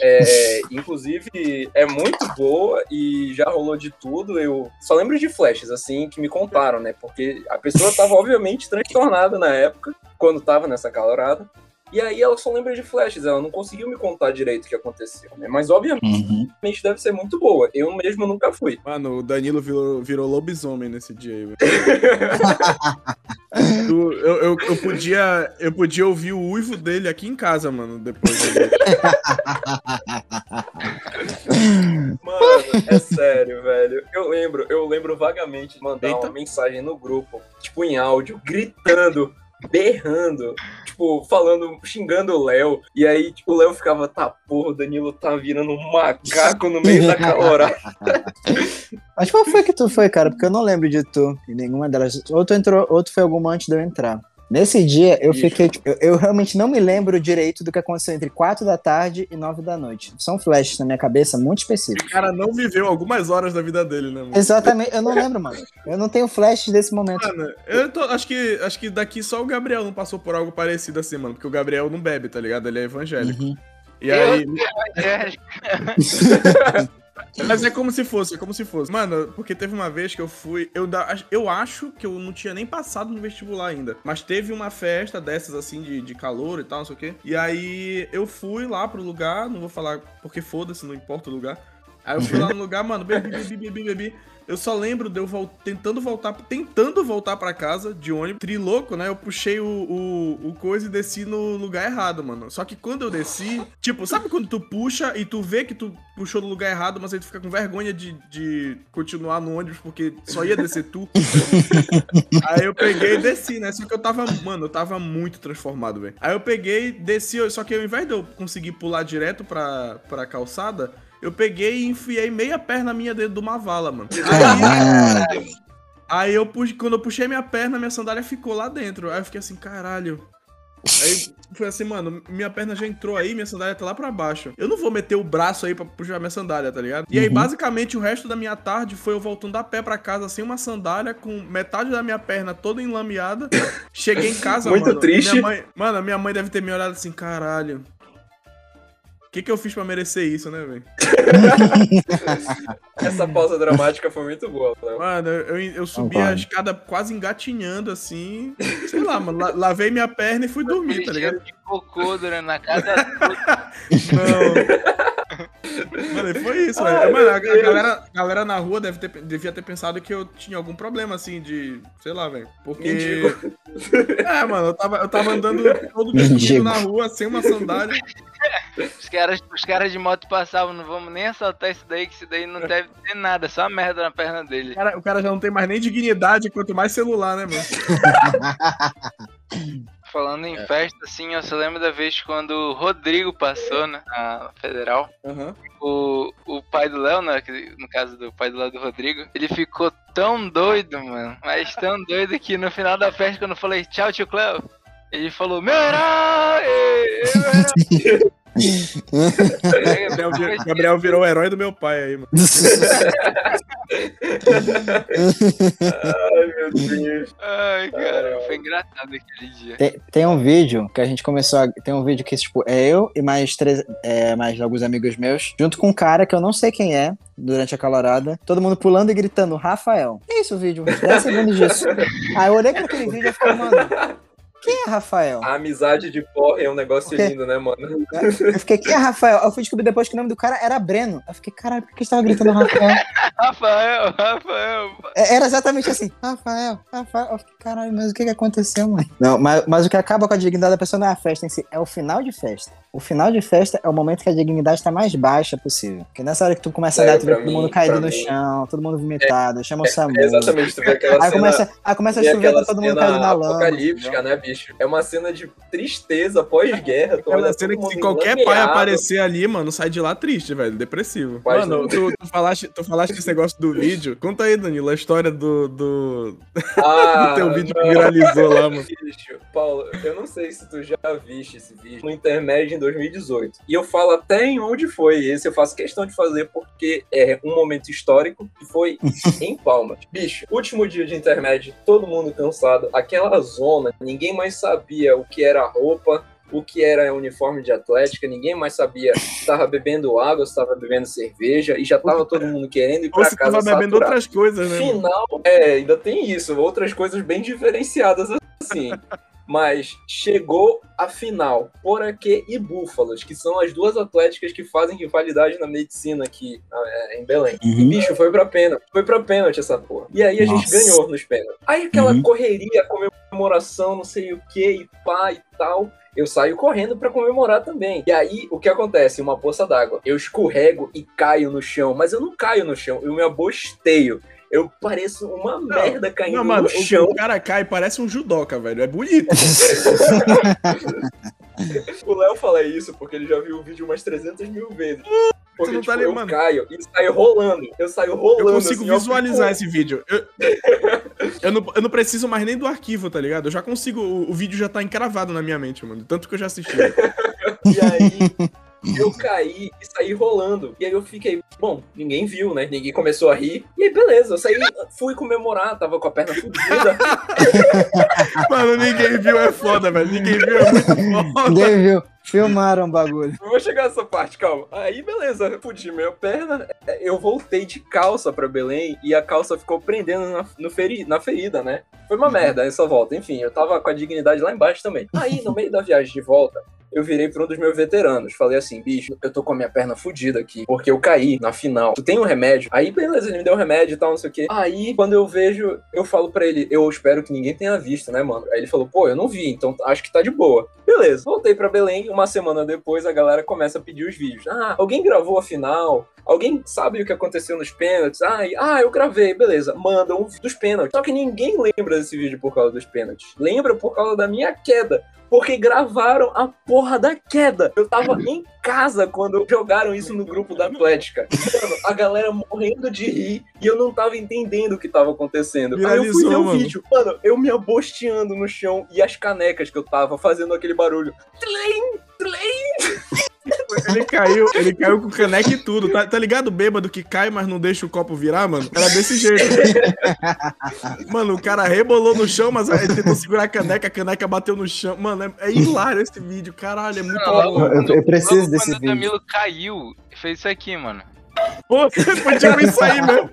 É, inclusive, é muito boa e já rolou de tudo. Eu só lembro de flashes, assim, que me contaram, né? Porque a pessoa tava, obviamente, transtornada na época, quando tava nessa calorada. E aí ela só lembra de flashes, ela não conseguiu me contar direito o que aconteceu, né? Mas obviamente Uhum. deve ser muito boa. Eu mesmo nunca fui. Mano, o Danilo virou, virou lobisomem nesse dia aí, (laughs) eu, eu, eu, podia, eu podia ouvir o uivo dele aqui em casa, mano, depois. dele. Mano, é sério, velho. Eu lembro, eu lembro vagamente de mandar Eita. uma mensagem no grupo, tipo em áudio, gritando, berrando, tipo, falando, xingando o Léo. E aí, tipo, o Léo ficava, tá porra, o Danilo tá virando um macaco no meio da calorada. (laughs) Mas qual foi que tu foi, cara? Porque eu não lembro de tu em nenhuma delas. Ou tu entrou, ou tu foi alguma antes de eu entrar. Nesse dia, eu fiquei. tipo, Eu, eu realmente não me lembro direito do que aconteceu entre 4 da tarde e 9 da noite. São flashes na minha cabeça muito O específicos. cara não viveu algumas horas da vida dele, né, mano? Exatamente, eu não lembro, mano. Eu não tenho flashes desse momento. Mano, eu tô- acho, que, acho que daqui só o Gabriel não passou por algo parecido assim, mano. Porque o Gabriel não bebe, tá ligado? Ele é evangélico. Uhum. E aí. (laughs) (laughs) É, (laughs) Mas é como se fosse, é como se fosse. Mano, porque teve uma vez que eu fui. Eu, da- eu acho que eu não tinha nem passado no vestibular ainda. Mas teve uma festa dessas assim de, de calor e tal, não sei o quê. E aí eu fui lá pro lugar, não vou falar porque foda-se, não importa o lugar. Aí eu fui lá no lugar, mano, bebi, bebi, bebi, bebi. Eu só lembro de eu vol- tentando voltar, tentando voltar pra casa de ônibus, trilouco, né? Eu puxei o, o, o coisa e desci no lugar errado, mano. Só que quando eu desci, tipo, sabe quando tu puxa e tu vê que tu puxou no lugar errado, mas aí tu fica com vergonha de, de continuar no ônibus porque só ia descer tu? (laughs) aí eu peguei e desci, né? Só que eu tava, mano, eu tava muito transformado, velho. Aí eu peguei, desci, só que ao invés de eu conseguir pular direto pra, pra calçada, eu peguei e enfiei meia perna minha dentro de uma vala, mano. Aí, Caralho. aí eu puxei, quando eu puxei minha perna, minha sandália ficou lá dentro. Aí eu fiquei assim, caralho. Aí foi assim, mano, minha perna já entrou aí, minha sandália tá lá pra baixo. Eu não vou meter o braço aí pra puxar minha sandália, tá ligado? E aí, Uhum. basicamente, o resto da minha tarde foi eu voltando a pé pra casa sem uma sandália, com metade da minha perna toda enlameada. Cheguei em casa, Muito mano. triste. Minha mãe, mano, a minha mãe deve ter me olhado assim, caralho. O que, que eu fiz pra merecer isso, né, velho? (laughs) Essa pausa dramática foi muito boa, Léo. Mano, eu, eu subi Concordo. a escada quase engatinhando assim. Sei lá, mano. la- lavei minha perna e fui dormir, tá ligado? de cocô durante a casa (laughs) toda. Não. Mano, e foi isso, Ai, velho. Mano, a, a galera, a galera na rua deve ter, devia ter pensado que eu tinha algum problema, assim, de. Sei lá, velho. Porque. Mendigo. É, mano, eu tava, eu tava andando todo Mendigo. na rua, sem uma sandália. Os caras, os caras de moto passavam, não vamos nem assaltar isso daí, que isso daí não deve ter nada, só merda na perna dele. O cara, o cara já não tem mais nem dignidade, quanto mais celular, né, mano? (laughs) Falando em festa, assim, eu só lembro da vez quando o Rodrigo passou, né, na Federal. Aham. O, o pai do Léo, né, que- no caso do pai do Léo do Rodrigo, ele ficou tão doido, mano, mas tão doido que no final da festa, quando eu falei tchau, tio Cléo, ele falou, meu herói! (laughs) meu herói!" Gabriel, Gabriel virou o herói do meu pai aí, mano. (laughs) Ai, meu Deus. Ai, cara, foi engraçado aquele dia. Tem, tem um vídeo que a gente começou a. Tem um vídeo que, tipo, é eu e mais três. É, mais alguns amigos meus, junto com um cara que eu não sei quem é, durante a calorada. Todo mundo pulando e gritando, Rafael. Que isso o vídeo? 10 segundos disso. (laughs) Aí eu olhei pra aquele vídeo e falei, mano, quem é Rafael? A amizade de porra é um negócio O quê? lindo, né, mano? Eu fiquei, quem é Rafael? Eu fui descobrir depois que o nome do cara era Breno. Eu fiquei, caralho, por que você tava gritando Rafael? Rafael, Rafael. É, Era exatamente assim, Rafael, Rafael. Eu fiquei, caralho, mas o que que aconteceu, mano? Não, mas, mas o que acaba com a dignidade da pessoa não é a festa em si, é o final de festa. O final de festa é o momento que a dignidade está mais baixa possível. Porque nessa hora que tu começa a É, dar, tu vê todo mundo caído no mim. chão, todo mundo vomitado, chama o SAMU. É exatamente, tu vê aquela Aí cena. começa, aí começa a chover, tá todo mundo caído na lama. apocalíptica, né, bicho? É uma cena de tristeza pós-guerra. olha Aquela cena que se qualquer pai aparecer ali, mano, sai de lá triste, velho, depressivo. Mas mano, tu, tu falaste, tu falaste esse negócio do vídeo. Conta aí, Danilo, a história do, do, Ah, (laughs) do teu vídeo que não. viralizou lá, mano. Bicho, Paulo, eu não sei se tu já viste esse vídeo no Intermédio em 2018. E eu falo até em onde foi esse, eu faço questão de fazer porque é um momento histórico que foi (laughs) em Palmas. Bicho, último dia de Intermédio, todo mundo cansado, aquela zona, ninguém mais sabia o que era roupa, o que era uniforme de atlética, ninguém mais sabia se tava bebendo água, se tava bebendo cerveja, e já tava todo mundo querendo ir Ou se casa tava bebendo outras coisas, né? Final, é, ainda tem isso, outras coisas bem diferenciadas assim. Mas chegou a final, Poraquê e Búfalos, que são as duas atléticas que fazem rivalidade na medicina aqui é, em Belém. Uhum. Bicho, foi pra pênalti. Foi pra pênalti essa porra. E aí a gente Nossa. ganhou nos pênaltis. Aí aquela Uhum. correria, comemoração, não sei o que, e pá e tal. Eu saio correndo pra comemorar também. E aí, o que acontece? Uma poça d'água. Eu escorrego e caio no chão. Mas eu não caio no chão, eu me abosteio. Eu pareço uma merda caindo Não, mano, no chão. o, cara cai parece um judoca, velho. É bonito. (laughs) O Léo fala isso porque ele já viu o vídeo umas 300 mil vezes. Porque, não tipo, tá ali, eu mano. caio e saio rolando. Eu saio rolando. Eu consigo assim, visualizar esse vídeo. Eu, (laughs) eu, não, eu não preciso mais nem do arquivo, tá ligado? Eu já consigo. O, o vídeo já tá encravado na minha mente, mano. Tanto que eu já assisti. (laughs) E aí, eu caí e saí rolando. E aí eu fiquei, bom, ninguém viu, né? Ninguém começou a rir. E aí, beleza, eu saí, fui comemorar, tava com a perna fudida. (laughs) mano, ninguém viu, é foda, velho. Ninguém viu, é muito foda. Ninguém viu. Filmaram o bagulho. Eu Vou chegar nessa parte, calma. Aí, beleza, fudi minha perna. Eu voltei de calça pra Belém e a calça ficou prendendo na, no feri, na ferida, né? Foi uma merda essa volta. Enfim, eu tava com a dignidade lá embaixo também. Aí, no meio da viagem de volta, eu virei pra um dos meus veteranos. Falei assim, bicho, eu tô com a minha perna fudida aqui, porque eu caí na final. Tu tem um remédio? Aí, beleza, ele me deu um remédio e tal, não sei o quê. Aí, quando eu vejo, eu falo pra ele, eu espero que ninguém tenha visto, né, mano? Aí ele falou, pô, eu não vi, então acho que tá de boa. Beleza, voltei pra Belém. Uma semana depois, a galera começa a pedir os vídeos. Ah, alguém gravou a final? Alguém sabe o que aconteceu nos pênaltis? Ah, ah, eu gravei, beleza. Manda um dos pênaltis. Só que ninguém lembra desse vídeo por causa dos pênaltis. Lembra por causa da minha queda. Porque gravaram a porra da queda. Eu tava em casa quando jogaram isso no grupo da Atlética. Mano, a galera morrendo de rir e eu não tava entendendo o que tava acontecendo. Aí eu fui ver o mano. vídeo. Mano, eu me abosteando no chão e as canecas que eu tava fazendo aquele barulho. Tlém, tlém. Ele caiu, ele caiu com caneca e tudo. Tá, tá ligado? Bêbado que cai, mas não deixa o copo virar, mano? Era desse jeito. mano, o cara rebolou no chão, mas ele tentou segurar a caneca, a caneca bateu no chão. Mano, é, é hilário esse vídeo, caralho, é muito Não, bom. Eu, eu preciso desse quando o vídeo. Danilo caiu, fez isso aqui, mano. Pô, (laughs) foi tipo isso aí mesmo.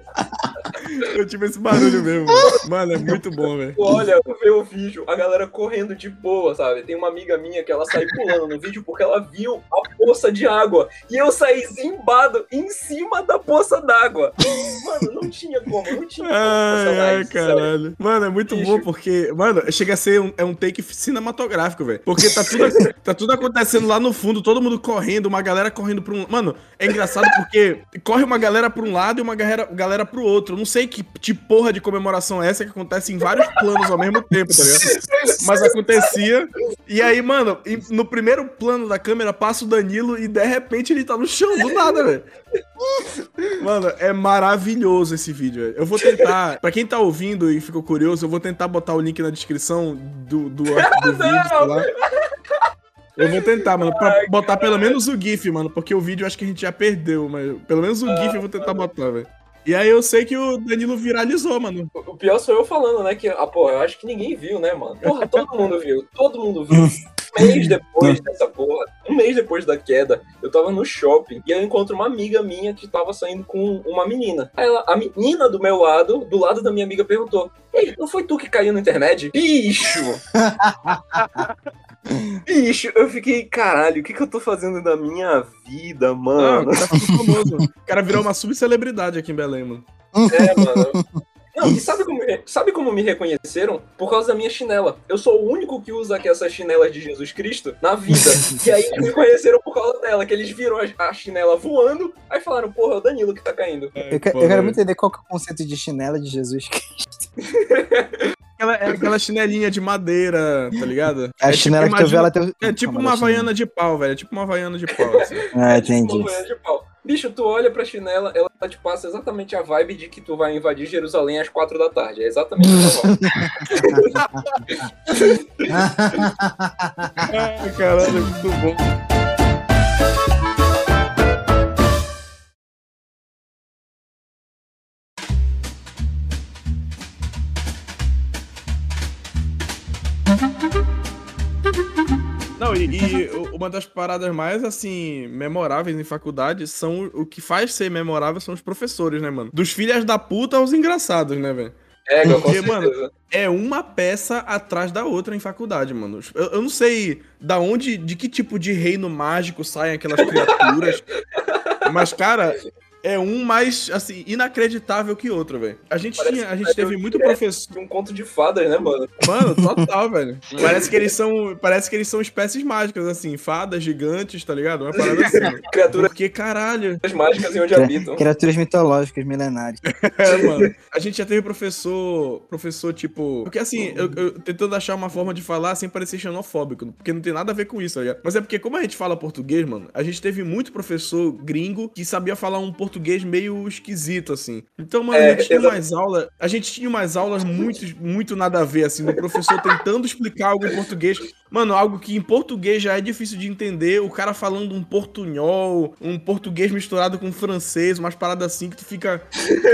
Eu tive esse barulho mesmo. Mano, é muito bom, velho. Olha, vê o vídeo, a galera correndo de boa, sabe? Tem uma amiga minha que ela saiu pulando no vídeo porque ela viu a poça de água. E eu saí zimbado em cima da poça d'água. Mano, não tinha como, não tinha como Ai, isso, sabe? caralho. Mano, é muito Bicho. bom porque, mano, chega a ser um, é um take cinematográfico, velho. Porque tá tudo, (laughs) tá tudo acontecendo lá no fundo, todo mundo correndo, uma galera correndo pra um. Mano, é engraçado porque corre uma galera pra um lado e uma galera, galera pro outro. Eu não sei que, que porra de comemoração é essa que acontece em vários planos ao mesmo tempo, tá ligado? Mas acontecia. E aí, mano, no primeiro plano da câmera passa o Danilo e de repente ele tá no chão, do nada, velho. Mano, é maravilhoso esse vídeo. velho. Eu vou tentar, pra quem tá ouvindo e ficou curioso, eu vou tentar botar o link na descrição do, do, do (laughs) vídeo, sei lá. Eu vou tentar, mano, pra botar pelo menos o GIF, mano, porque o vídeo eu acho que a gente já perdeu, mas pelo menos o GIF eu vou tentar botar, velho. E aí eu sei que o Danilo viralizou, mano. O pior sou eu falando, né? Que, ah, porra, eu acho que ninguém viu, né, mano? Porra, todo mundo viu, todo mundo viu. (laughs) Um mês depois dessa porra, um mês depois da queda, eu tava no shopping e eu encontro uma amiga minha que tava saindo com uma menina. Aí ela, a menina do meu lado, do lado da minha amiga, perguntou: Ei, não foi tu que caiu no internet? Bicho! (laughs) Bicho, eu fiquei, caralho, o que, que eu tô fazendo da minha vida, Ah, mano? o cara ficou famoso. O cara virou uma subcelebridade aqui em Belém, mano. É, mano. Não, e sabe como, sabe como me reconheceram? Por causa da minha chinela. Eu sou o único que usa aqui essas chinelas de Jesus Cristo na vida. (laughs) E aí me conheceram por causa dela, que eles viram a, chinela voando, aí falaram, porra, é o Danilo que tá caindo. Eu, que- eu Pô, quero velho. muito entender qual que é o conceito de chinela de Jesus. (laughs) Aquela, é aquela chinelinha de madeira, tá ligado? A É chinela tipo, que tu vê, imagina- ela tem. É tipo uma eu- havaiana de pau, velho. É tipo uma havaiana de pau, assim. Ah, Uma entendi. banha de pau. Bicho, tu olha pra chinela, ela te passa exatamente a vibe de que tu vai invadir Jerusalém às quatro da tarde. É exatamente essa vibe. Ai, (laughs) (laughs) caralho, é muito bom. Não, e, e uma das paradas mais, assim, memoráveis em faculdade são o que faz ser memorável são os professores, né, mano? Dos filhas da puta aos engraçados, né, velho? É, Porque, mano, é uma peça atrás da outra em faculdade, mano. Eu, eu não sei da onde, de que tipo de reino mágico saem aquelas criaturas. (laughs) mas, cara, é um mais, assim, inacreditável que outro, velho. A gente Parece tinha, a que gente teve muito direto professor. De um conto de fadas, né, mano? Mano, total, (laughs) velho. Parece que eles são, parece que eles são espécies mágicas, assim, fadas gigantes, tá ligado? Uma parada assim. (laughs) Criaturas Porque, caralho. (laughs) mágicas em onde Cri- habitam. Criaturas mitológicas milenares. É, mano. A gente já teve professor, professor tipo. Porque assim, eu, eu tentando achar uma forma de falar sem parecer xenofóbico, porque não tem nada a ver com isso, tá ligado? Mas é porque, como a gente fala português, mano, a gente teve muito professor gringo que sabia falar um português meio esquisito, assim. Então, mano, É, a gente tinha umas aulas. A gente tinha umas aulas muito, muito nada a ver, assim, do professor tentando explicar algo em português. Mano, algo que em português já é difícil de entender, o cara falando um portunhol, um português misturado com francês, umas paradas assim que tu fica.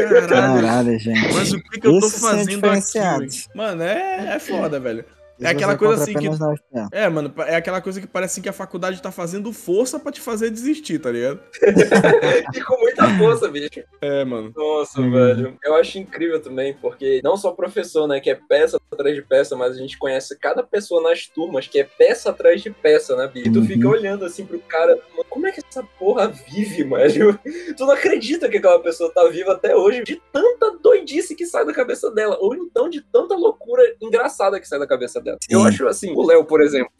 Caralho. Caralho, gente. Mas o que, que eu tô fazendo aqui? Mano, é, é foda, velho. É aquela você coisa assim que- UFPA. É, mano, é aquela coisa que parece assim que a faculdade tá fazendo força pra te fazer desistir, tá ligado? (laughs) E com muita força, bicho. É, mano. Nossa, Hum. velho. Eu acho incrível também, porque não só professor, né, que é peça atrás de peça, mas a gente conhece cada pessoa nas turmas que é peça atrás de peça, né, bicho? E tu Uhum. fica olhando assim pro cara, "Mano, como é que essa porra vive, mano? (laughs) Tu não acredita que aquela pessoa tá viva até hoje de tanta doidice que sai da cabeça dela, ou então de tanta loucura engraçada que sai da cabeça dela. Eu Sim. acho assim, o Léo, por exemplo. (laughs)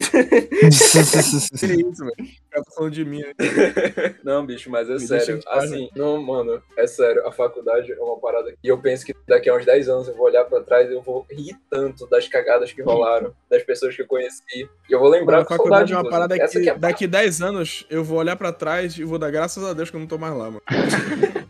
Que isso, velho. Tá falando de mim. né? Não, bicho, mas é Me sério. Assim, não, mano, é sério. A faculdade é uma parada que eu penso que daqui a uns 10 anos eu vou olhar pra trás e eu vou rir tanto das cagadas que rolaram, das pessoas que eu conheci. E eu vou lembrar Mano, a faculdade é uma parada que que é daqui 10 anos eu vou olhar pra trás e vou dar graças a Deus que eu não tô mais lá, mano. (laughs)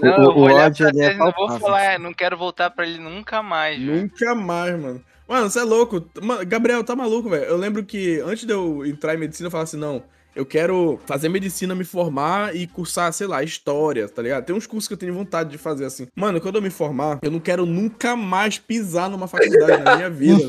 Não, O- eu vou olhar ódio, pra é e não vou falar, não quero voltar pra ele nunca mais. Nunca mais, mano. Mano, você é louco. Gabriel, tá maluco, velho. Eu lembro que antes de eu entrar em medicina, eu falava assim, não, eu quero fazer medicina, me formar e cursar, sei lá, história, tá ligado? Tem uns cursos que eu tenho vontade de fazer assim. Mano, quando eu me formar, eu não quero nunca mais pisar numa faculdade na minha vida.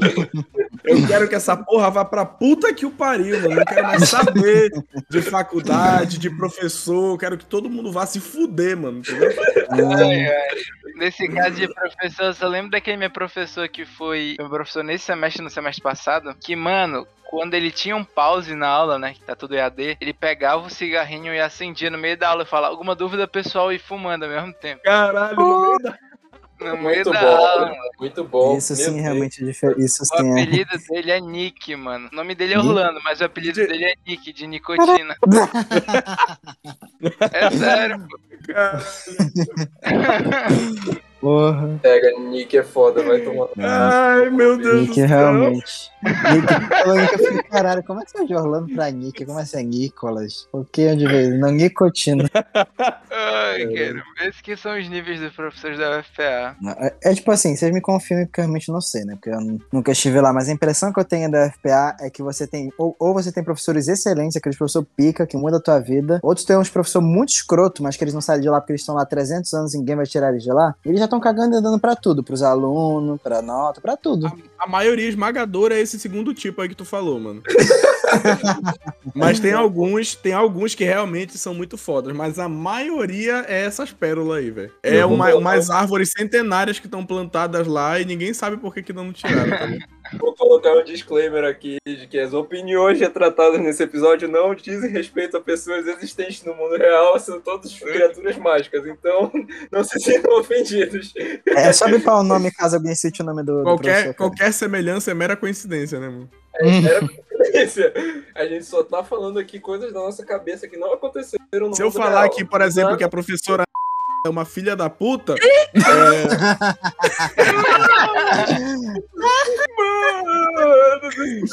Eu quero que essa porra vá pra puta que o pariu, mano. Eu não quero mais saber de faculdade, de professor. Eu quero que todo mundo vá se fuder, mano. Entendeu? Ai, ai. Nesse caso de professor, eu só lembro daquele meu professor que foi meu professor nesse semestre, no semestre passado, que, mano, quando ele tinha um pause na aula, né, que tá tudo EAD, ele pegava o cigarrinho e acendia no meio da aula e falava alguma dúvida pessoal? E fumando ao mesmo tempo. Caralho, no meio da... Muito da bom, muito bom. Isso Meu sim, Deus. realmente é diferente. Isso O sim é. apelido dele é Nick, mano. O nome dele é Nick? Orlando, mas o apelido dele é Nick, de nicotina. (laughs) É sério, pô. (laughs) Porra. Pega, Nick é foda, vai tomar. Ai, meu Deus do Nick céu. realmente. Nick, eu fiquei, caralho, como é que você de Orlando pra Nick? Como é que é Nicolas? Por que onde veio? Não, Nicotina. (laughs) Ai, cara. Esses que são os níveis dos professores da UFPA. É, é tipo assim, vocês me confirmem porque eu realmente não sei, né? Porque eu nu- nunca estive lá, mas a impressão que eu tenho da FPA é que você tem, ou, ou você tem professores excelentes, aqueles professor pica que muda a tua vida, outros tem uns professor muito escroto, mas que eles não saem de lá porque eles estão lá há 300 anos e ninguém vai tirar eles de lá. Eles já estão cagando e dando pra tudo, pros alunos, pra nota, pra tudo. A maioria esmagadora é esse segundo tipo aí que tu falou, mano. (laughs) mas tem alguns, tem alguns que realmente são muito fodas, mas a maioria é essas pérolas aí, velho. É uma, umas árvores centenárias que estão plantadas lá e ninguém sabe por que, que não tiraram, tá ligado? Vou colocar um disclaimer aqui de que as opiniões retratadas nesse episódio não dizem respeito a pessoas existentes no mundo real, são todas criaturas mágicas, então (laughs) não se sintam ofendidos. É só bipar o nome caso alguém cite o nome do, do Qualquer, cara. qualquer semelhança é mera coincidência, né, mano? Era coincidência. A gente só tá falando aqui coisas da nossa cabeça que não aconteceram no Se eu falar real. aqui, por exemplo, que a professora é uma filha da puta, (laughs)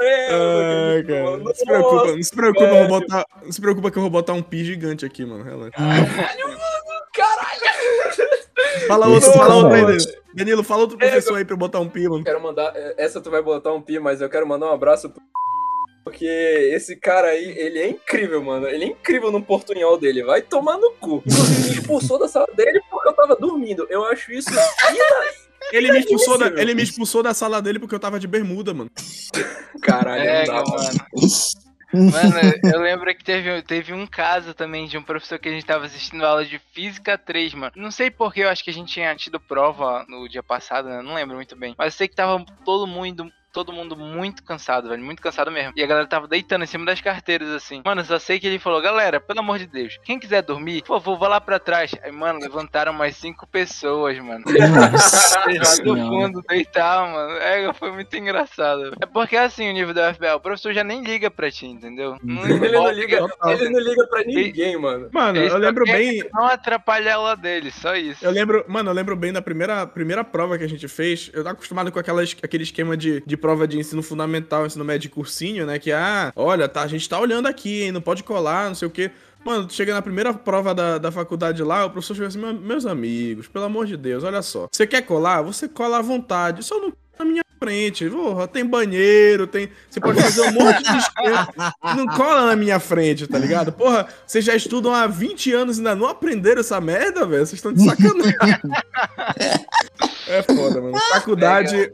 é, Mano mano. não se preocupa, não se preocupa, eu vou botar, não se preocupa que eu vou botar um pi gigante aqui, mano, relaxa. Fala outro, Isso, fala outro aí. Danilo. Danilo, fala outro professor aí pra eu botar um pi, mano. quero mandar. Essa tu vai botar um pi, mas eu quero mandar um abraço pro. Porque esse cara aí, ele é incrível, mano. Ele é incrível no portunhol dele. Vai tomar no cu. (laughs) Inclusive, me expulsou da sala dele porque eu tava dormindo. Eu acho isso. (laughs) Ele me, expulsou da, ele me expulsou da sala dele porque eu tava de bermuda, mano. Caralho, É, não dá, mano. mano. Mano, eu lembro que teve, teve um caso também de um professor que a gente tava assistindo aula de Física 3, mano. Não sei porque, eu acho que a gente tinha tido prova no dia passado, né? Não lembro muito bem. Mas eu sei que tava todo mundo todo mundo muito cansado, velho. Muito cansado mesmo. E a galera tava deitando em cima das carteiras, assim. Mano, só sei que ele falou, galera, pelo amor de Deus, quem quiser dormir, por favor, vá lá pra trás. Aí, mano, levantaram mais cinco pessoas, mano. Nossa (laughs) lá do fundo deitar, mano. É, foi muito engraçado. É porque assim, o nível da FBL, o professor já nem liga pra ti, entendeu? Não Ele não liga, Total. ele não liga pra ninguém, mano. Mano, Ele eu lembro bem. Não atrapalhar a aula dele, só isso. Eu lembro, mano, eu lembro bem da primeira, primeira prova que a gente fez. Eu tava acostumado com aquelas, aquele esquema de, de prova de ensino fundamental, ensino médio de cursinho, né? Que, ah, olha, tá, a gente tá olhando aqui, hein, não pode colar, não sei o quê. Mano, chega na primeira prova da, da faculdade lá, o professor chega assim, "Meu- meus amigos, pelo amor de Deus, olha só. Você quer colar? Você cola à vontade, só não na minha frente. Porra, tem banheiro, tem. Você pode fazer um monte de esquema. Não cola na minha frente, tá ligado? Porra, vocês já estudam há 20 anos e ainda não aprenderam essa merda, velho? Vocês estão de sacanagem. (laughs) é foda, mano. (laughs) Faculdade.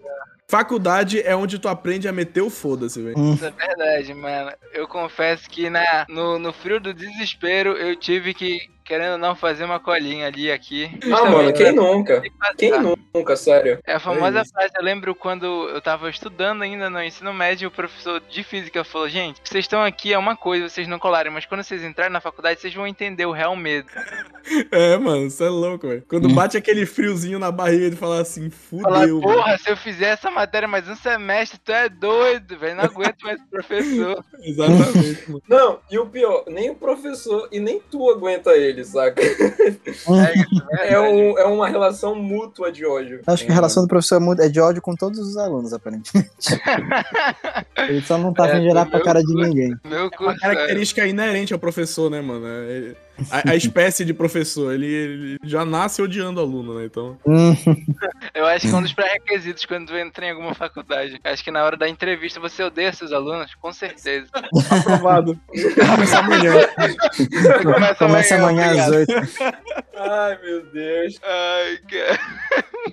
Faculdade é onde tu aprende a meter o foda-se, velho. Isso é verdade, mano. Eu confesso que na, no, no frio do desespero eu tive que, querendo ou não, fazer uma colinha ali aqui. Ah, mano, quem nunca? Quem nunca, sério? É a famosa É frase, eu lembro quando eu tava estudando ainda no ensino médio, o professor de física falou, gente, vocês estão aqui é uma coisa, vocês não colarem, mas quando vocês entrarem na faculdade, vocês vão entender o real medo. É, mano, você é louco, velho. Quando bate aquele friozinho na barriga de falar assim, fudeu, velho. porra, se eu fizer essa matéria mais um semestre, tu é doido, velho, não aguento mais o professor. (laughs) Exatamente, mano. Não, e o pior, nem o professor e nem tu aguenta ele, saca? É, É, um, é uma relação mútua de ódio. Acho que a relação do professor é é de ódio com todos os alunos, aparentemente. (laughs) Ele só não tá É, vindo gerar pra cara de ninguém. Meu Uma curso, é- característica inerente ao professor, né, mano? É- A, a espécie de professor, ele, ele já nasce odiando o aluno, né? Então. (laughs) Eu acho que é um dos pré-requisitos quando tu entra em alguma faculdade. Acho que na hora da entrevista você odeia seus alunos, com certeza. (laughs) Aprovado. Começa amanhã. (laughs) começa amanhã às obrigado. 8. Ai, meu Deus. Ai, cara.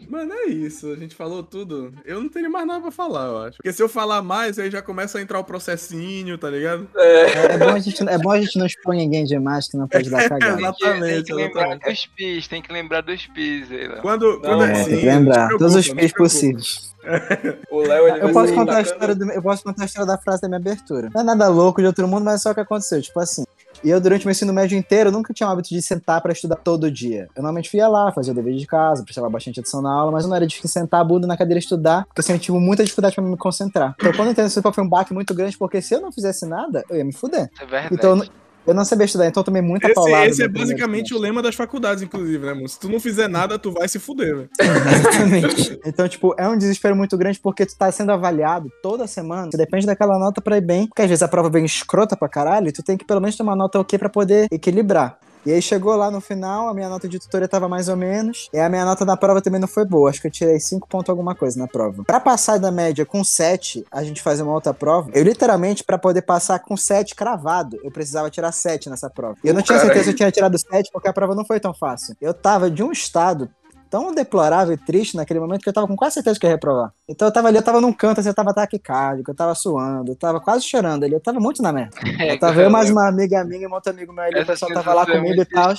Mano, é isso. A gente falou tudo. Eu não tenho mais nada pra falar, eu acho. Porque se eu falar mais, aí já começa a entrar o processinho, tá ligado? É, É, é bom a gente, é bom a gente não expor ninguém demais que não pode dar (laughs) cagada. Exatamente, tem que lembrar dos PIS, tem que lembrar dos PIS aí, Léo. Quando. quando Não, é, tem sim, Tem que não lembrar. se Todos os preocupa, preocupa. possíveis. (laughs) o Léo, ele Eu posso contar a história do, eu posso contar a história da frase da minha abertura. Não é nada louco de outro mundo, mas é só o que aconteceu. Tipo assim. E eu, durante o meu ensino médio inteiro, nunca tinha o hábito de sentar pra estudar todo dia. Eu normalmente ia lá, fazia o dever de casa, prestava bastante atenção na aula, mas não era de sentar a bunda na cadeira e estudar, porque eu sempre tive muita dificuldade pra me concentrar. Então, quando eu entrei nesse foi um baque muito grande, porque se eu não fizesse nada, eu ia me fuder. É verdade. Então, eu não- sabia estudar, então eu tomei muita Esse, paulada. esse é basicamente o lema das faculdades, inclusive, né, mano? Se tu não fizer nada, tu vai se fuder, velho. (laughs) Exatamente. Então, tipo, é um desespero muito grande porque tu tá sendo avaliado toda semana. Você depende daquela nota pra ir bem. Porque às vezes a prova vem escrota pra caralho e tu tem que pelo menos ter uma nota ok pra poder equilibrar. E aí chegou lá no final, a minha nota de tutoria tava mais ou menos. E a minha nota na prova também não foi boa. Acho que eu tirei 5 pontos alguma coisa na prova. Pra passar da média com 7, a gente fazer uma outra prova. Eu literalmente, pra poder passar com 7 cravado, eu precisava tirar 7 nessa prova. E eu não tinha certeza se eu tinha tirado 7 porque a prova não foi tão fácil. Eu tava de um estado tão deplorável e triste naquele momento que eu tava com quase certeza que ia reprovar. Então eu tava ali, eu tava num canto, assim, eu tava taquicárdico, eu tava suando, eu tava quase chorando ali, eu tava muito na merda. (laughs) É, Eu tava eu mais uma amiga minha e um outro amigo meu ali, o pessoal tava lá é comigo e tal.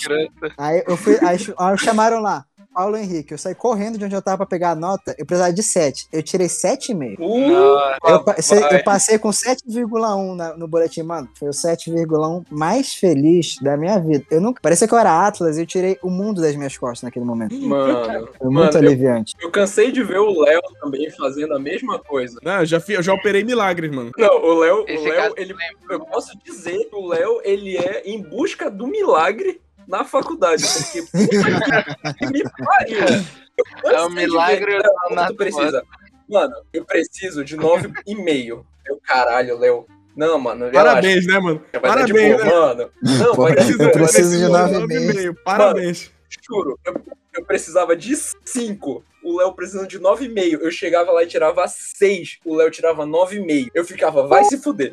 Aí eu fui, aí, (laughs) aí chamaram lá. Paulo Henrique, eu saí correndo de onde eu tava pra pegar a nota, eu precisava de 7. Eu tirei 7,5. Uh, Eu, passei- vai. eu passei com 7,1 na- no boletim, mano. Foi o 7,1 mais feliz da minha vida. Eu nunca. Parecia que eu era Atlas e eu tirei o mundo das minhas costas naquele momento. mano. Foi muito Mano, eu, aliviante. eu cansei de ver o Léo também fazendo a mesma coisa. Não, eu já, fi- eu já operei milagres, mano. Não, o Léo, o Léo, ele, eu posso dizer que o Léo, ele é em busca do milagre na faculdade, porque (laughs) puta que me pariu. Eu É de milagre ver. da tu precisa. Mano, eu preciso de 9,5. Meu caralho, Léo. Não, mano. Parabéns, né, mano? Vai Parabéns, boa, né? mano. Não, Pô, vai eu preciso de boa. nove e meio. Parabéns. Juro, eu, eu precisava de 5. o Léo precisando de 9,5. Eu chegava lá e tirava 6, o Léo tirava 9,5. Eu ficava, vai se fuder.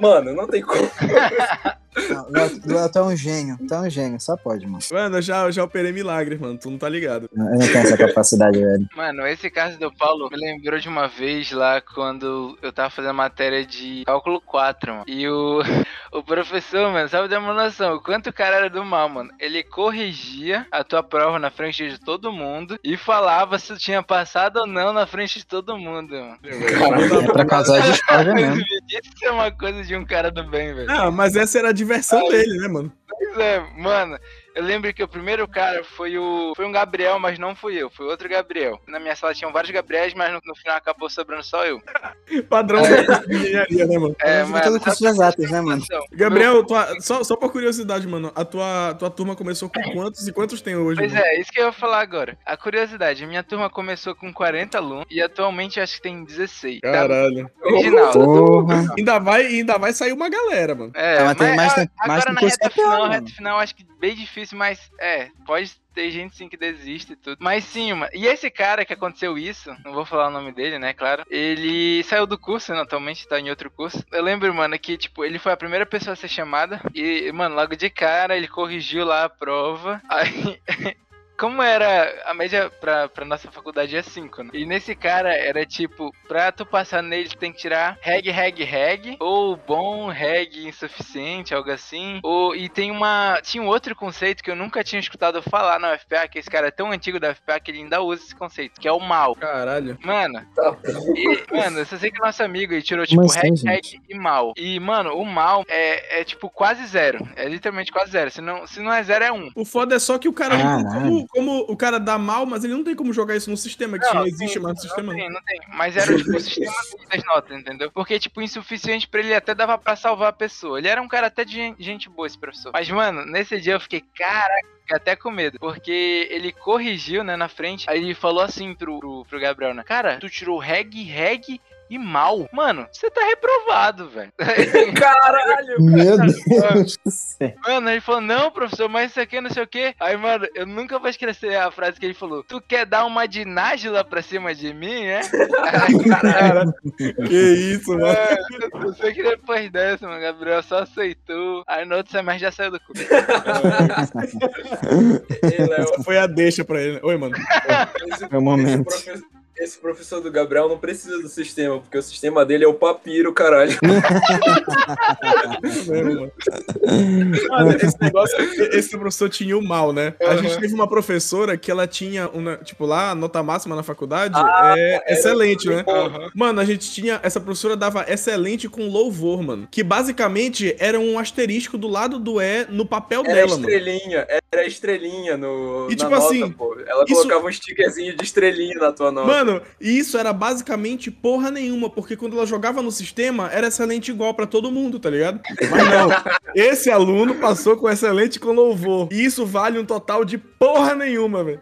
Mano, não tem como. (laughs) Não, o tu é um gênio, tu é um gênio, só pode, mano. Mano, eu já, eu já operei milagres, mano. Tu não tá ligado. Eu não tenho essa capacidade, velho. Mano, esse caso do Paulo me lembrou de uma vez lá quando eu tava fazendo matéria de cálculo 4, mano. E o, (laughs) o professor, mano, sabe dar uma noção? O quanto o cara era do mal, mano. Ele corrigia a tua prova na frente de todo mundo e falava se tu tinha passado ou não na frente de todo mundo, mano. É pra causar discórdia (laughs) mesmo. Isso é uma coisa de um cara do bem, velho. Ah, mas essa era a diversão dele, né, mano? Pois é, mano. Eu lembro que o primeiro cara foi o. Foi um Gabriel, mas não fui eu, foi outro Gabriel. Na minha sala tinham vários Gabriéis, mas no, no final acabou sobrando só eu. (laughs) Padrão de engenharia, né, mano? É, todo curso de exatas, né, mano? Gabriel, tua- só, só por curiosidade, mano, a tua, tua turma começou com quantos e quantos tem hoje? Pois mano? é, isso que eu ia falar agora. A curiosidade, a minha turma começou com 40 alunos e atualmente acho que tem 16. Tá Caralho. original. Porra. Ainda vai, ainda vai sair uma galera, mano. É, Tá, mas tem mais- a- tem- mais agora na reta final, mano. reta final acho que bem difícil, mas é, pode ter gente sim que desiste e tudo. Mas sim, mano. E esse cara que aconteceu isso, não vou falar o nome dele, né, claro. Ele saiu do curso, né, atualmente tá em outro curso. Eu lembro, mano, que tipo, ele foi a primeira pessoa a ser chamada e, mano, logo de cara ele corrigiu lá a prova. Aí (laughs) Como era a média pra, pra nossa faculdade é 5, né? E nesse cara era tipo, pra tu passar nele, tu tem que tirar reg, reg, reg, ou bom, reg insuficiente, algo assim. Ou, e tem uma. Tinha um outro conceito que eu nunca tinha escutado falar na UFPA, que esse cara é tão antigo da UFPA que ele ainda usa esse conceito, que é o mal. Caralho. Mano, Tá. e, mano, eu só sei que o nosso amigo ele tirou, tipo, assim, reg, reg e mal. E, mano, o mal é, é tipo quase zero. É literalmente quase zero. Se não, se não é zero, é um. O foda é só que o cara não como, o cara dá mal, mas ele não tem como jogar isso no sistema, que isso não existe sim, mais no sistema. Não tem, não tem. Mas era tipo o sistema das notas, entendeu? Porque, tipo, insuficiente pra ele até dava pra salvar a pessoa. Ele era um cara até de gen- gente boa, esse professor. Mas, mano, nesse dia eu fiquei, caraca, até com medo. Porque ele corrigiu, né, na frente. Aí ele falou assim pro, pro, pro Gabriel, né? Cara, tu tirou reg, reg e mal. Mano, você tá reprovado, velho. (laughs) Caralho! Meu Deus do céu. Mano, ele falou, não, professor, mas isso aqui não sei o quê. Aí, mano, eu nunca vou esquecer a frase que ele falou. Tu quer dar uma de Nájila pra cima de mim, é? (laughs) Cara, que isso, mano. É, eu sei que depois dessa, mano, Gabriel só aceitou. Aí no outro semestre já saiu do Essa foi a deixa pra ele. Oi, mano. esse, É o momento. esse profe- esse professor do Gabriel não precisa do sistema, porque o sistema dele é o papiro, caralho. (laughs) mano. Esse negócio, (laughs) esse professor tinha o mal, né? A gente teve uma professora que ela tinha, uma, tipo, lá, a nota máxima na faculdade é excelente, né? Aham. Mano, a gente tinha. Essa professora dava excelente com louvor, mano. Que basicamente era um asterisco do lado do E no papel Era dela, mano. estrelinha, era estrelinha no, E na tipo nota, assim, pô. Ela isso- colocava um stickerzinho de estrelinha na tua nota. Mano, e isso era basicamente porra nenhuma, porque quando ela jogava no sistema, era excelente igual pra todo mundo, tá ligado? Mas não, esse aluno passou com excelente com louvor. E isso vale um total de porra nenhuma, velho.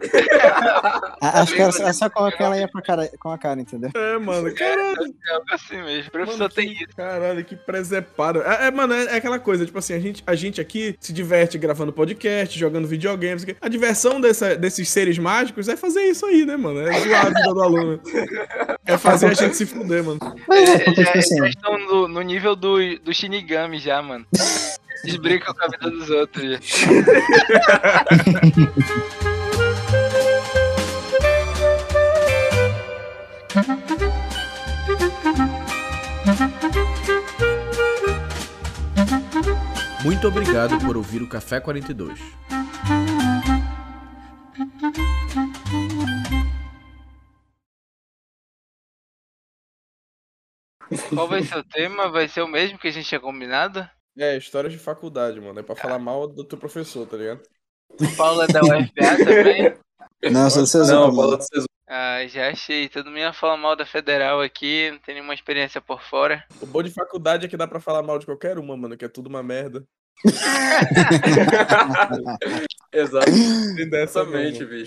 Acho que era só, é só colocar ela aí pra cara, com a cara, entendeu? É, mano, caralho. É algo assim mesmo. Professor Mano, tem que- isso. Caralho, que presepado. É, é, mano, é, é aquela coisa, tipo assim, a gente, a gente aqui se diverte gravando podcast, jogando videogames. A diversão dessa- desses seres mágicos é fazer isso aí, né, mano? É zoar a vida do aluno. É fazer a gente se fuder, mano. Mas é, Eles porque, tipo assim, já estão no, no nível do, do Shinigami já, mano. Eles brincam com a vida dos outros. já. Muito obrigado por ouvir o Café 42. Qual vai (laughs) ser o tema? Vai ser o mesmo que a gente tinha combinado? É, histórias de faculdade, mano. É pra falar mal do teu professor, tá ligado? O Paulo é da UFPA também? não, sou do seu Não, mano. fala do Cesu. Ah, já achei. Todo mundo ia falar mal da Federal aqui, não tem nenhuma experiência por fora. O bom de faculdade é que dá pra falar mal de qualquer uma, mano, que é tudo uma merda. (laughs) (laughs) Exato. Exatamente, mano. bicho.